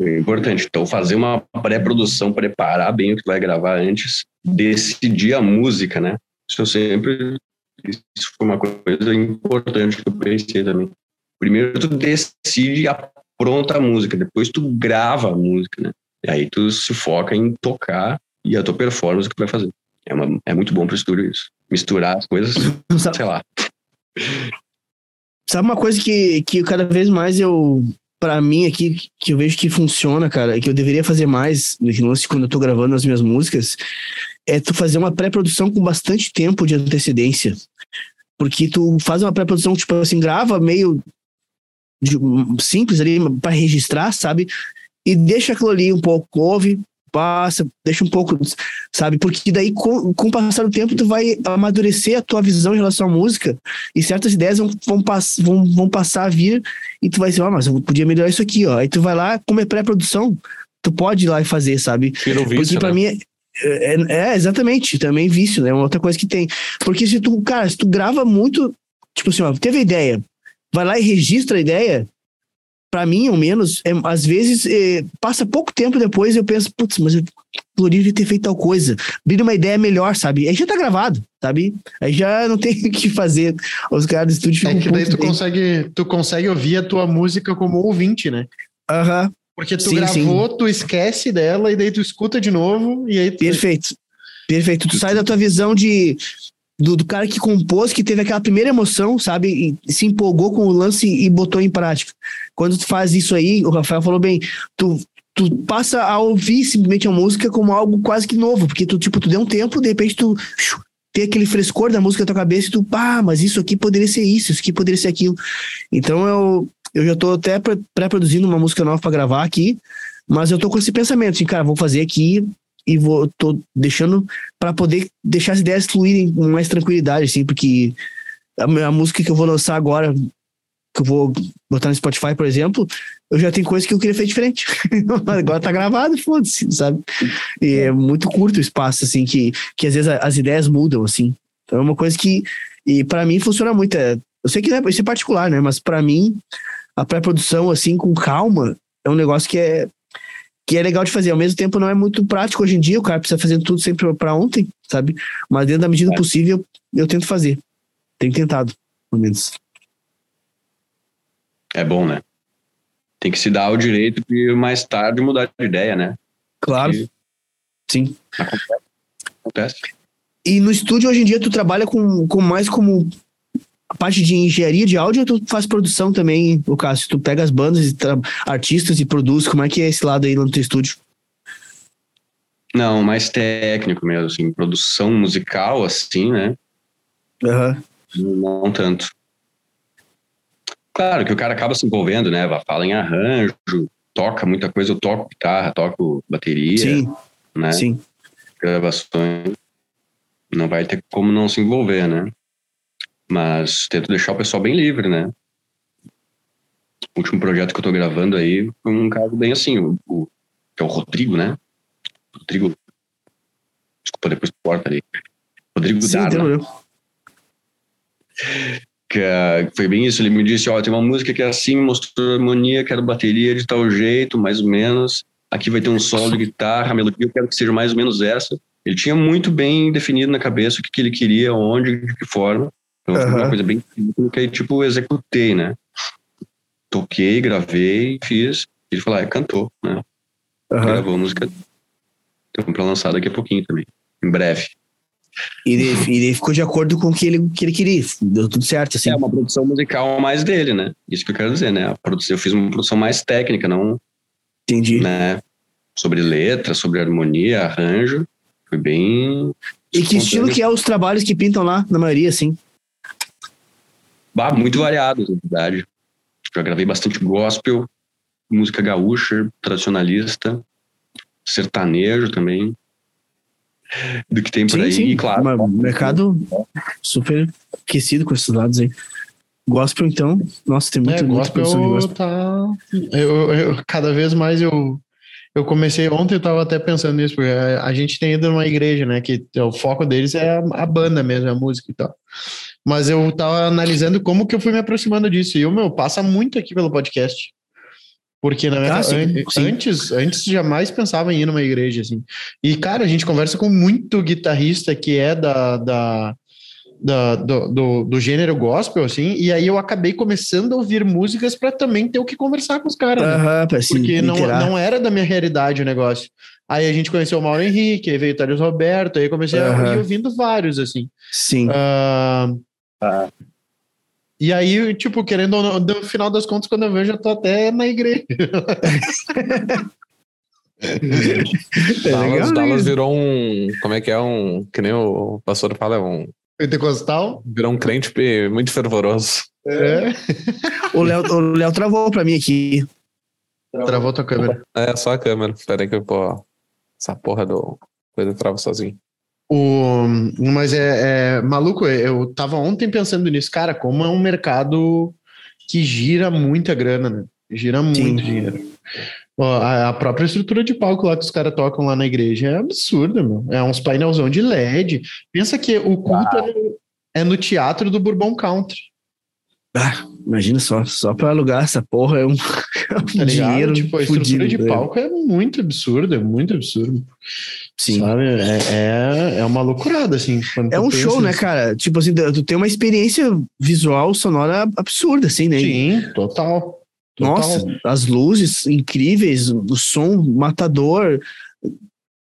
É importante. Então, fazer uma pré-produção, preparar bem o que vai gravar antes, decidir a música, né? Isso eu sempre. Isso foi uma coisa importante que eu pensei também. Primeiro, tu decide e apronta a música, depois tu grava a música, né? E aí tu se foca em tocar e a tua performance que tu vai fazer. É, uma, é muito bom pro estúdio isso. Misturar as coisas, sei lá. sabe uma coisa que, que cada vez mais eu. Pra mim aqui, que eu vejo que funciona, cara, que eu deveria fazer mais, que lance quando eu tô gravando as minhas músicas, é tu fazer uma pré-produção com bastante tempo de antecedência. Porque tu faz uma pré-produção, tipo assim, grava meio de, simples ali para registrar, sabe? E deixa aquilo ali um pouco, ouve, passa, deixa um pouco, sabe? Porque daí, com, com o passar do tempo, tu vai amadurecer a tua visão em relação à música e certas ideias vão, vão, pass, vão, vão passar a vir e tu vai dizer, ah, mas eu podia melhorar isso aqui, ó. Aí tu vai lá, como é pré-produção, tu pode ir lá e fazer, sabe? Tira o vício, Porque pra né? mim é, é, é, exatamente, também vício, né? Uma outra coisa que tem. Porque se tu, cara, se tu grava muito, tipo assim, ó, teve a ideia, vai lá e registra a ideia, pra mim, ao menos, é, às vezes é, passa pouco tempo depois eu penso, putz, mas eu poderia ter feito tal coisa. Vira uma ideia melhor, sabe? Aí já tá gravado, sabe? Aí já não tem o que fazer. Os caras do estúdio É ficam que daí tu consegue, tu consegue ouvir a tua música como ouvinte, né? Aham, Porque tu Sim, gravou, tu esquece dela e daí tu escuta de novo e aí tu... perfeito. Perfeito. Tu sai da tua visão de. Do, do cara que compôs, que teve aquela primeira emoção, sabe? E se empolgou com o lance e botou em prática. Quando tu faz isso aí, o Rafael falou bem, tu, tu passa a ouvir simplesmente a música como algo quase que novo, porque tu, tipo, tu deu um tempo, de repente tu tem aquele frescor da música na tua cabeça e tu, pá, mas isso aqui poderia ser isso, isso aqui poderia ser aquilo. Então eu, eu já tô até pré- pré-produzindo uma música nova pra gravar aqui, mas eu tô com esse pensamento, assim, cara, vou fazer aqui e vou, tô deixando pra poder deixar as ideias fluírem com mais tranquilidade, assim, porque a, a música que eu vou lançar agora, que eu vou botar no Spotify, por exemplo, eu já tenho coisa que eu queria fazer diferente. agora tá gravado, foda-se, sabe? E é muito curto o espaço, assim, que, que às vezes as ideias mudam, assim. Então é uma coisa que, e para mim funciona muito. É, eu sei que é, isso é particular, né? Mas para mim, a pré-produção, assim, com calma, é um negócio que é, que é legal de fazer. Ao mesmo tempo, não é muito prático hoje em dia, o cara precisa fazer tudo sempre para ontem, sabe? Mas dentro da medida É. possível, eu tento fazer. Tenho tentado, pelo menos. É bom, né? Tem que se dar o direito de mais tarde mudar de ideia, né? Claro. Sim. acontece. E no estúdio, hoje em dia, tu trabalha com, com mais como a parte de engenharia de áudio tu faz produção também, o Cássio? Tu pega as bandas, e artistas e produz. Como é que é esse lado aí no teu estúdio? Não, mais técnico mesmo, assim, produção musical, assim, né? Aham. Não, não tanto. Claro que o cara acaba se envolvendo, né? Fala em arranjo, toca muita coisa, eu toco guitarra, toco bateria, Sim, né? sim. Gravações. Não vai ter como não se envolver, né? Mas tento deixar o pessoal bem livre, né? O último projeto que eu tô gravando aí foi um caso bem assim, o, o- que é o Rodrigo, né? Rodrigo. Desculpa, depois corta ali. Rodrigo Sim, Darla. demorou. que eh, foi bem isso. Ele me disse: Ó, tem uma música que é assim, me mostrou a harmonia, quero bateria de tal jeito, mais ou menos. Aqui vai ter um solo de guitarra, a melodia eu quero que seja mais ou menos essa. Ele tinha muito bem definido na cabeça o que, que ele queria, onde, de que forma. Então foi uma coisa bem que aí, tipo, executei, né? Toquei, gravei, fiz. Ele falou: ah, cantou, né? Aham. Gravou a música. Então, pra lançar daqui a pouquinho também, em breve. E ele, ele ficou de acordo com o que ele, que ele queria. Deu tudo certo, assim. É uma produção musical mais dele, né? Isso que eu quero dizer, né? Produção, eu fiz uma produção mais técnica, não Entendi. né? Sobre letra, sobre harmonia, arranjo. Foi bem. E que estilo que é os trabalhos que pintam lá, na maioria, assim? Bah, muito variado, na verdade. Já gravei bastante gospel, música gaúcha, tradicionalista, sertanejo também. Do que tem por Sim, aí, sim. e claro. Mas mercado super aquecido com esses lados aí. Gospel, então, nossa, tem muito, é, muita produção de gospel gospel. tá. Eu, eu- cada vez mais eu. Eu comecei ontem, eu tava até pensando nisso, porque a, a gente tem ido numa igreja, né? Que o foco deles é a, a banda mesmo, a música e tal. Mas eu tava analisando como que eu fui me aproximando disso. E o meu passa muito aqui pelo podcast. Porque na minha, Ah, sim, sim. antes, antes jamais pensava em ir numa igreja, assim. E, cara, a gente conversa com muito guitarrista que é da, da, da- do, do, do gênero gospel, assim, e aí eu acabei começando a ouvir músicas para também ter o que conversar com os caras, né? Aham, pra se Porque não, não era da minha realidade o negócio. Aí a gente conheceu o Mauro Henrique, aí veio o Thales Roberto, aí eu comecei a Aham. ir ouvindo vários, assim. Sim. Ah, E aí, tipo, querendo ou não, no final das contas, quando eu vejo, eu tô até na igreja. É Dallas, Dallas virou um. Como é que é? Um. Que nem o pastor fala, é um. Pentecostal? Virou um crente muito fervoroso. É. O Léo, o Léo travou pra mim aqui. Travou tua câmera. É só a câmera. Pera aí que eu pô. Essa porra do. Coisa trava sozinho. O, mas é, é maluco, eu tava ontem pensando nisso, cara, como é um mercado que gira muita grana, né? Gira muito Sim. dinheiro. Ó, a, a própria estrutura de palco lá que os caras tocam lá na igreja é absurda, meu. É uns painelzão de LED. Pensa que o culto é, no, é no teatro do Bourbon Country. Ah, imagina só, só pra alugar essa porra é um, é um Tá dinheiro tipo, a estrutura fudido, de né? palco é muito absurda, é muito absurdo. Sim. Sabe? É, é, é uma loucurada, assim. É um show, né, cara? Tipo assim, tu tem uma experiência visual, sonora absurda, assim, né? Sim, total. total. Nossa, as luzes incríveis, o som matador.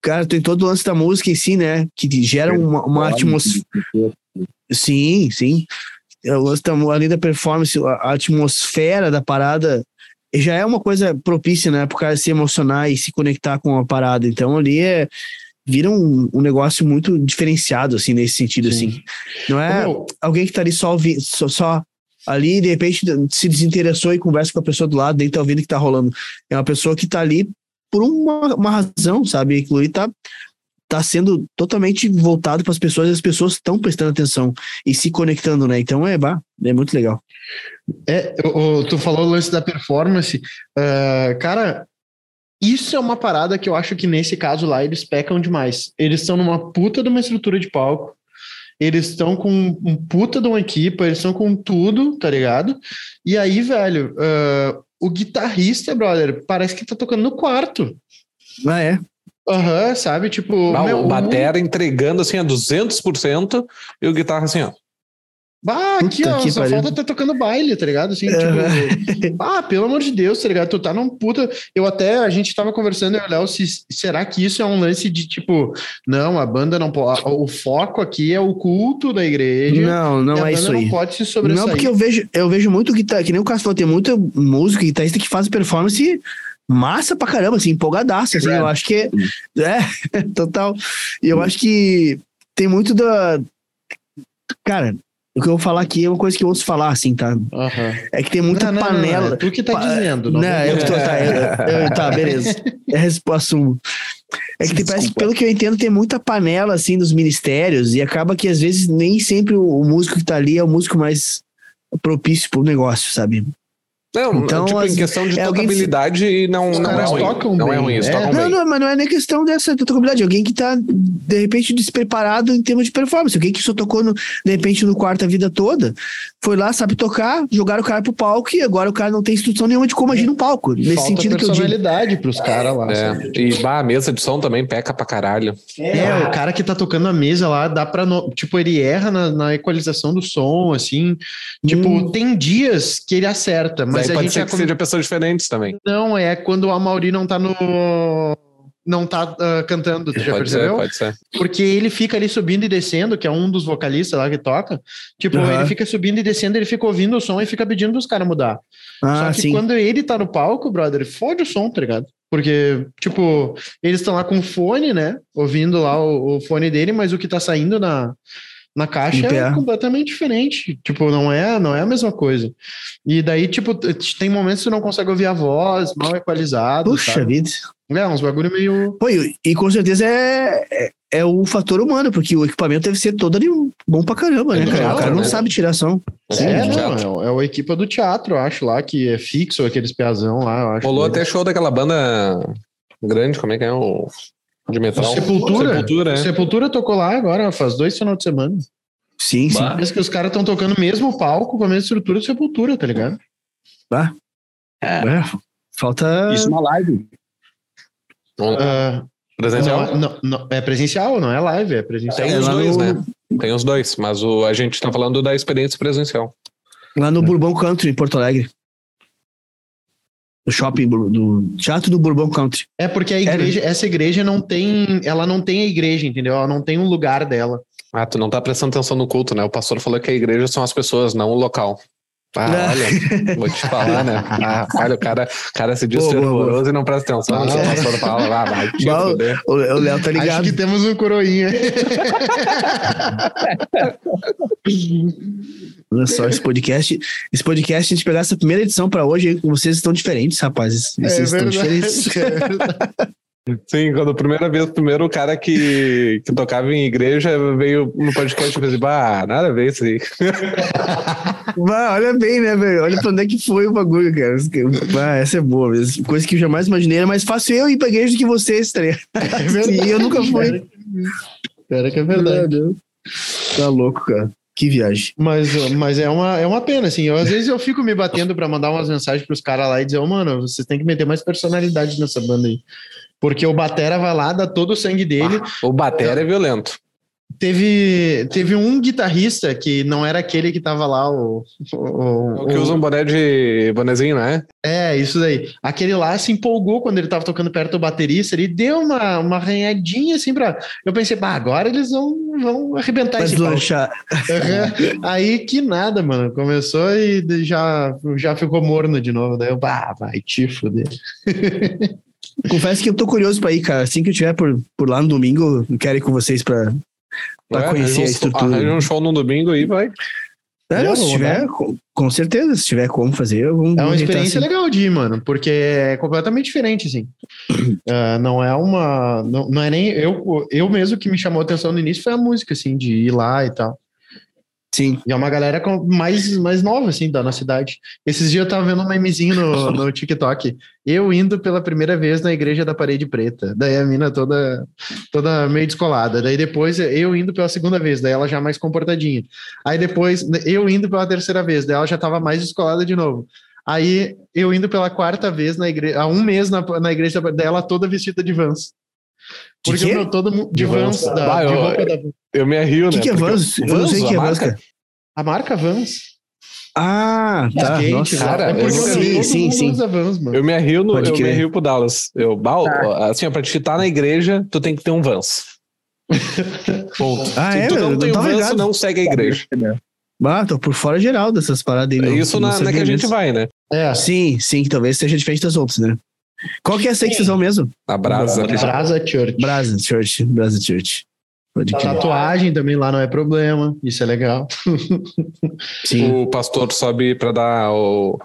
Cara, tem todo o lance da música em si, né? Que gera uma, uma atmosfera. Sim, sim. Da- além da performance, a, atmosfera da parada já é uma coisa propícia, né? Pro cara se emocionar e se conectar com a parada. Então ali é. Vira um, um negócio muito diferenciado, assim, nesse sentido, Sim. assim. Não é Meu, alguém que tá ali só, ouvi, só, só ali de repente se desinteressou e conversa com a pessoa do lado, nem tá ouvindo o que tá rolando. É uma pessoa que tá ali por uma, uma razão, sabe? Ali tá, tá sendo totalmente voltado para as pessoas e as pessoas estão prestando atenção e se conectando, né? Então é, bah, é muito legal. É, o- tu falou o lance da performance. ah, cara, isso é uma parada que eu acho que nesse caso lá eles pecam demais. Eles estão numa puta de uma estrutura de palco. Eles estão com um puta de uma equipa, eles estão com tudo, tá ligado? E aí, velho, ah, o guitarrista, brother, parece que tá tocando no quarto. Ah, é. Aham, sabe? Tipo, meu, o Batera entregando assim a 200% e o guitarra assim, ó. Bah, aqui, Puta ó, que só pariu. falta tá tocando baile, tá ligado? Assim, Aham. tipo, ah, pelo amor de Deus, tá ligado? Tu tá num puta. Eu até, a gente tava conversando, eu e o Léo, se, será que isso é um lance de tipo, não, a banda não pode. O foco aqui é o culto da igreja. Não, e não a é isso não aí. pode se sobressair. Não, porque eu vejo, eu vejo muito guitarra, que nem o falou, tem muita música, guitarrista que faz performance massa pra caramba, assim, empolgadaço, assim, eu acho que é, é, total, e eu acho que tem muito da, cara, o que eu vou falar aqui é uma coisa que eu ouço falar, assim, tá, é que tem muita Não, não, não, panela, não, é tu que tá Pa- dizendo. não, Não, eu que tô, tá, eu- eu- tá, beleza. É res- assumo. É que tem- parece que, pelo que eu entendo, tem muita panela, assim, dos ministérios, e acaba que, às vezes, nem sempre o, o músico que tá ali é o músico mais propício pro negócio, sabe? Não, Então, tipo, as- em questão de é alguém- tocabilidade, não, Os não é caras ruim. tocam não é ruim, eles é. tocam Não, bem. não, mas não é nem questão dessa tocabilidade. Alguém que tá, de repente, despreparado em termos de performance. Alguém que só tocou, no- de repente, no quarto a vida toda, foi lá, sabe tocar, jogaram o cara pro palco e agora o cara não tem instrução nenhuma de como agir no palco. Nesse Falta sentido que eu digo. personalidade pros caras lá. sabe? É, e bah, a mesa de som também peca pra caralho. É, o cara que tá tocando a mesa lá, dá pra. no- Tipo, ele erra na, na equalização do som, assim. Tipo, Hum. tem dias que ele acerta, mas Mas a pode gente ser que come- seja pessoas diferentes também. Não, é quando o Amauri não tá no. Não tá ah, cantando, tu já pode ser, percebeu? pode ser. Porque ele fica ali subindo e descendo, que é um dos vocalistas lá que toca. Tipo, Aham. ele fica subindo e descendo, ele fica ouvindo o som e fica pedindo pros caras mudar. Ah, Só que sim. quando ele tá no palco, brother, fode o som, tá ligado? Porque, tipo, eles estão lá com fone, né? Ouvindo lá o, o fone dele, mas o que tá saindo na, na caixa é completamente diferente. Tipo, não é, não é a mesma coisa. E daí, tipo, tem momentos que tu não consegue ouvir a voz, mal equalizado. Puxa sabe? vida. É, uns bagulho meio. Pô, e, e com certeza é, é, é o fator humano, porque o equipamento deve ser todo ali bom pra caramba, né, É cara? o teatro, cara não né? sabe tirar som. Sim, é, não, é, é a equipa do teatro, eu acho, lá, que é fixo, aqueles peazão lá, eu acho. Rolou até show daquela banda grande, como é que é? O de metal. Sepultura. Sepultura, é. Sepultura tocou lá agora, faz dois final de semana. Sim, sim. Parece que os caras estão tocando o mesmo palco com a mesma estrutura de Sepultura, tá ligado? É, É, falta. isso na live. Um- Ah, presencial. não, não, não, é presencial, não é live, é presencial. Tem É, os dois, no- né? Tem os dois, mas o, a gente tá falando da experiência presencial. Lá no Bourbon Country, em Porto Alegre. No shopping do, do Teatro do Bourbon Country. É porque a igreja, essa igreja não tem, ela não tem a igreja, entendeu? Ela não tem um lugar dela. Ah, tu não tá prestando atenção no culto, né? O pastor falou que a igreja são as pessoas, não o local. Ah, olha, vou te falar, né? Ah, olha, o cara, o cara se diz fervoroso e não presta atenção Ah. passou da aula. Ah, vai, te Bom, fuder. o o Léo tá Acho ligado. que temos um coroinha. Olha só, esse podcast. Esse podcast, a gente pegar essa primeira edição pra hoje, aí, vocês estão diferentes, rapazes. Vocês estão diferentes. É. Sim, quando a primeira vez, primeiro o cara que, que tocava em igreja veio no podcast e fez, bah, nada a ver isso aí. Bah, olha bem, né, velho? Olha pra onde é que foi o bagulho, cara. Bah, essa é boa mesmo. Coisa que eu jamais imaginei. Era mais fácil eu ir pra igreja do que vocês, tá ligado? É verdade. E eu nunca fui. Cara, que é verdade. Tá louco, cara. Que viagem. Mas, mas é, uma, é uma pena, assim. Eu, às vezes eu fico me batendo pra mandar umas mensagens pros caras lá e dizer, ô, mano, vocês têm que meter mais personalidade nessa banda aí. Porque o Batera vai lá, dá todo o sangue dele. O Batera é violento. Teve, teve um guitarrista que não era aquele que tava lá, o. o, O que usa um boné de bonezinho, né? É, isso daí. Aquele lá se empolgou quando ele tava tocando perto do baterista, ele deu uma, uma arranhadinha assim pra. Eu pensei, bah, agora eles vão, vão arrebentar Mas esse lanchar. Uhum. Aí que nada, mano. Começou e já, já ficou morno de novo. Daí eu, bah, vai te fuder. Confesso que eu tô curioso pra ir, cara. Assim que eu tiver por, por lá no domingo, eu quero ir com vocês pra, pra É, conhecer a estrutura. Arranja um show no domingo aí, vai. É, não, se tiver, com, com certeza, se tiver como fazer, eu vou É uma experiência assim. legal de ir, mano, porque é completamente diferente, assim. Ah, não é uma. Não, não é nem. Eu, eu mesmo que me chamou a atenção no início foi a música, assim, de ir lá e tal. Sim. E é uma galera mais, mais nova, assim, da nossa cidade. Esses dias eu tava vendo um memezinho no, no TikTok. Eu indo pela primeira vez na igreja da parede preta. Daí a mina toda, toda meio descolada. Daí depois eu indo pela segunda vez, daí ela já mais comportadinha. Aí depois eu indo pela terceira vez, daí ela já tava mais descolada de novo. Aí eu indo pela quarta vez na igreja, há um mês na, na igreja dela toda vestida de Vans. De Porque quê? meu, todo mundo de De Vans, Vans. da, Ah, de eu- roupa da Vans. Eu me arrio, O que, né? que é Porque Vans? Eu não sei o que é Vans, cara. A marca Vans. Ah, tá. Skate, Nossa. cara, é porque eu- todo sim, sim, sim. Vans, mano. Eu me arrio, no, Pode eu me arrio pro Dallas. Eu, bal, assim, ó, pra te estar na igreja, tu tem que ter um Vans. Ponto. Ah, Se é, tu não Eu tem não um Vans, ligado. não segue a igreja. Ah, tô por fora geral dessas paradas aí. É não- isso não na, na que sabia a gente vai, né? É, Sim, sim, que talvez seja diferente das outras, né? Qual que é vocês vão mesmo? A brasa. Brasa Church. Brasa Church. Brasa Church. Pode A crer. tatuagem também lá não é problema. Isso é legal. Sim. O pastor sobe pra dar o,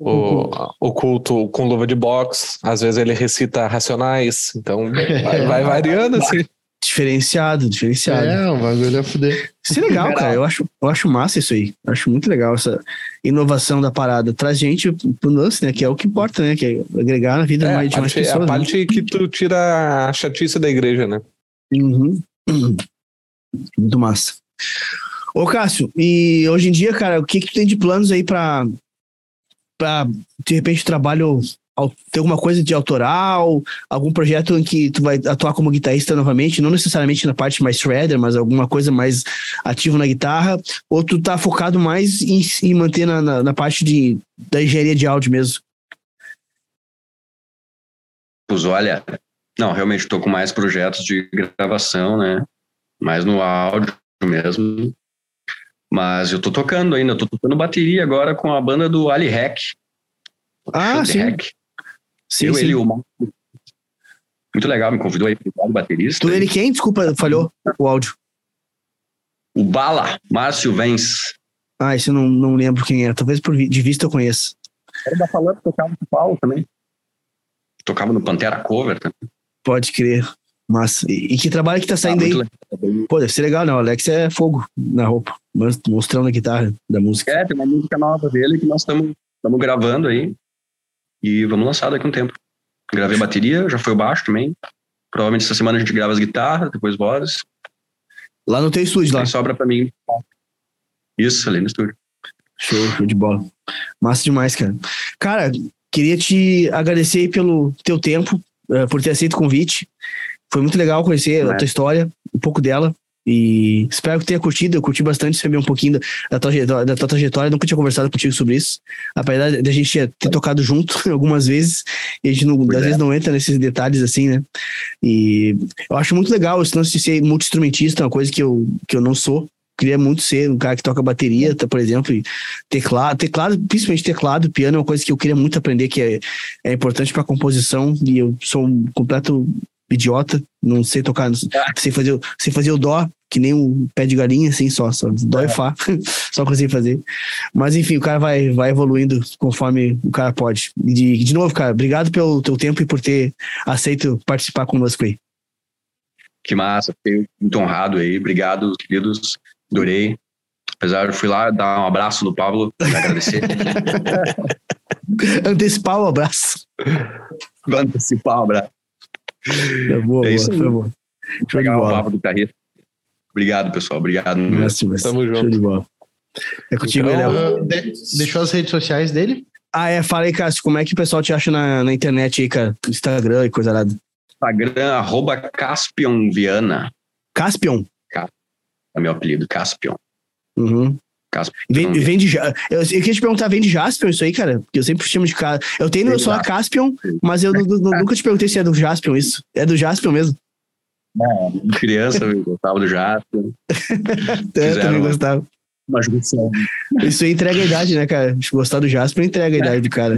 o, o culto com luva de boxe. Às vezes ele recita racionais. Então vai, vai variando, assim. Diferenciado, diferenciado. É, o bagulho é fuder. Isso é legal, cara. Eu acho, eu acho massa isso aí. Eu acho muito legal essa inovação da parada. Traz gente pro lance, né? Que é o que importa, né? Que é agregar na vida É, mais- de mais parte, é pessoas. a né? parte que tu tira a chatice da igreja, né? Uhum. Muito massa. Ô, Cássio, e hoje em dia, cara, o que que tu tem de planos aí pra, pra de repente, trabalho, ter alguma coisa de autoral, algum projeto em que tu vai atuar como guitarrista novamente, não necessariamente na parte mais shredder, mas alguma coisa mais ativa na guitarra, ou tu tá focado mais em, em manter na, na, na parte de, da engenharia de áudio mesmo? Pois olha, não, realmente estou com mais projetos de gravação, né? Mais no áudio mesmo. Mas eu tô tocando ainda, eu tô tocando bateria agora com a banda do Ali Hack. Ah, sim. Hack. Sim, eu, sim. ele e o. Muito legal, me convidou aí para baterista. Tu, ele quem? Desculpa, falhou o áudio. O Bala, Márcio Vence. Ah, esse eu não, não lembro quem é. Talvez por de vista eu conheça. Era da Falando, tocava no Paulo também. Tocava no Pantera Cover também. Pode crer. Massa. E, e que trabalho que tá saindo Ah, aí? legal. Pô, deve ser legal, né? O Alex é fogo na roupa, mas mostrando a guitarra da música. É, tem uma música nova dele que nós estamos gravando aí. E vamos lançar daqui a um tempo. Gravei bateria, já foi o baixo também. Provavelmente essa semana a gente grava as guitarras, depois vozes. Lá no teu estúdio, lá. Aí sobra pra mim. Isso, ali no estúdio. Show, show de bola. Massa demais, cara. Cara, queria te agradecer pelo teu tempo, eh, por ter aceito o convite. Foi muito legal conhecer a É. tua história, um pouco dela. E espero que tenha curtido. Eu curti bastante saber um pouquinho da, da, tua, trajetória- da tua trajetória. Nunca tinha conversado contigo sobre isso. Apesar da gente ter tocado junto algumas vezes, e a gente não, às é. vezes não entra nesses detalhes assim, né? E eu acho muito legal esse lance de ser multi-instrumentista, uma coisa que eu, que eu não sou. queria muito ser um cara que toca bateria, tá, por exemplo, e teclado, teclado, principalmente teclado, piano é uma coisa que eu queria muito aprender, que é, é importante para composição, e eu sou um completo idiota, não sei tocar, não sei fazer, sei fazer o dó, que nem um pé de galinha, assim, só, só dó e fá, só consigo fazer. Mas enfim, o cara vai, vai evoluindo conforme o cara pode. E de, de novo, cara, obrigado pelo teu tempo e por ter aceito participar conosco aí. Que massa, fiquei muito honrado aí. Obrigado, queridos. Adorei. Apesar, eu fui lá dar um abraço no Pablo, agradecer. Antecipar o abraço. Antecipar o abraço. É boa, é isso boa, foi bom. Show de bola. Papo do guitarrista. Obrigado, pessoal. Obrigado. Nossa, Tamo junto. Show de bola. É contigo, então, Léo. De, deixou as redes sociais dele? Ah, é. Fala aí, Cássio, como é que o pessoal te acha na, na internet aí, cara? Instagram e coisa lá. Instagram, arroba Caspion Viana. Caspion? É meu apelido, Caspion. Uhum. Caspion. Vem, vem de, eu, eu queria te perguntar, vem de Jaspion isso aí, cara? Porque eu sempre chamo de cara. Eu tenho só a Caspion, mas eu nunca te perguntei se é do Jaspion isso. É do Jaspion mesmo? Não, criança, eu gostava do Jaspion. é, também gostava. Uma junção. Isso aí entrega a idade, né, cara? Gostar do Jaspion entrega a idade do cara.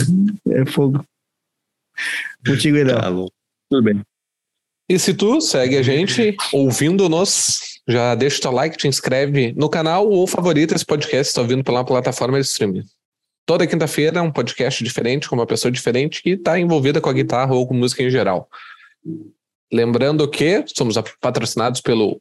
É fogo. Contigo, Edão. Tá bom. Tudo bem. E se tu segue a gente ouvindo-nos, já deixa o teu like, te inscreve no canal ou favorita esse podcast, está ouvindo pela plataforma de streaming. Toda quinta-feira um podcast diferente, com uma pessoa diferente que está envolvida com a guitarra ou com música em geral. Lembrando que somos patrocinados pelo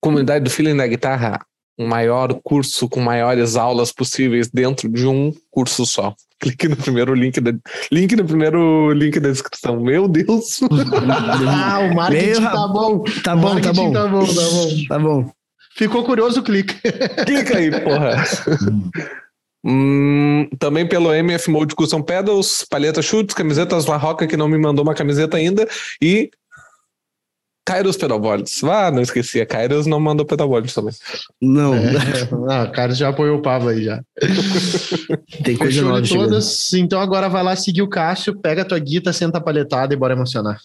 Comunidade do Feeling da Guitarra, um maior curso com maiores aulas possíveis dentro de um curso só. Clique no primeiro link da, link no primeiro link da descrição. Meu Deus! ah, o marketing Meu, tá bom. Tá bom, tá bom. Tá bom, tá bom. Tá bom. Ficou curioso, clica. Clica aí, porra. Hum, também pelo MF Mode Custom Pedals, palheta chutes, camisetas La Roca, que não me mandou uma camiseta ainda, e Kairos Pedalboards. Ah, não esqueci. A Kairos não mandou Pedalboards também. Não. É, ah, a Kairos já apoiou o Pavo aí já. Tem coisa nova de todas. Então agora vai lá seguir o Cássio, pega a tua guita, senta a palhetada e bora emocionar.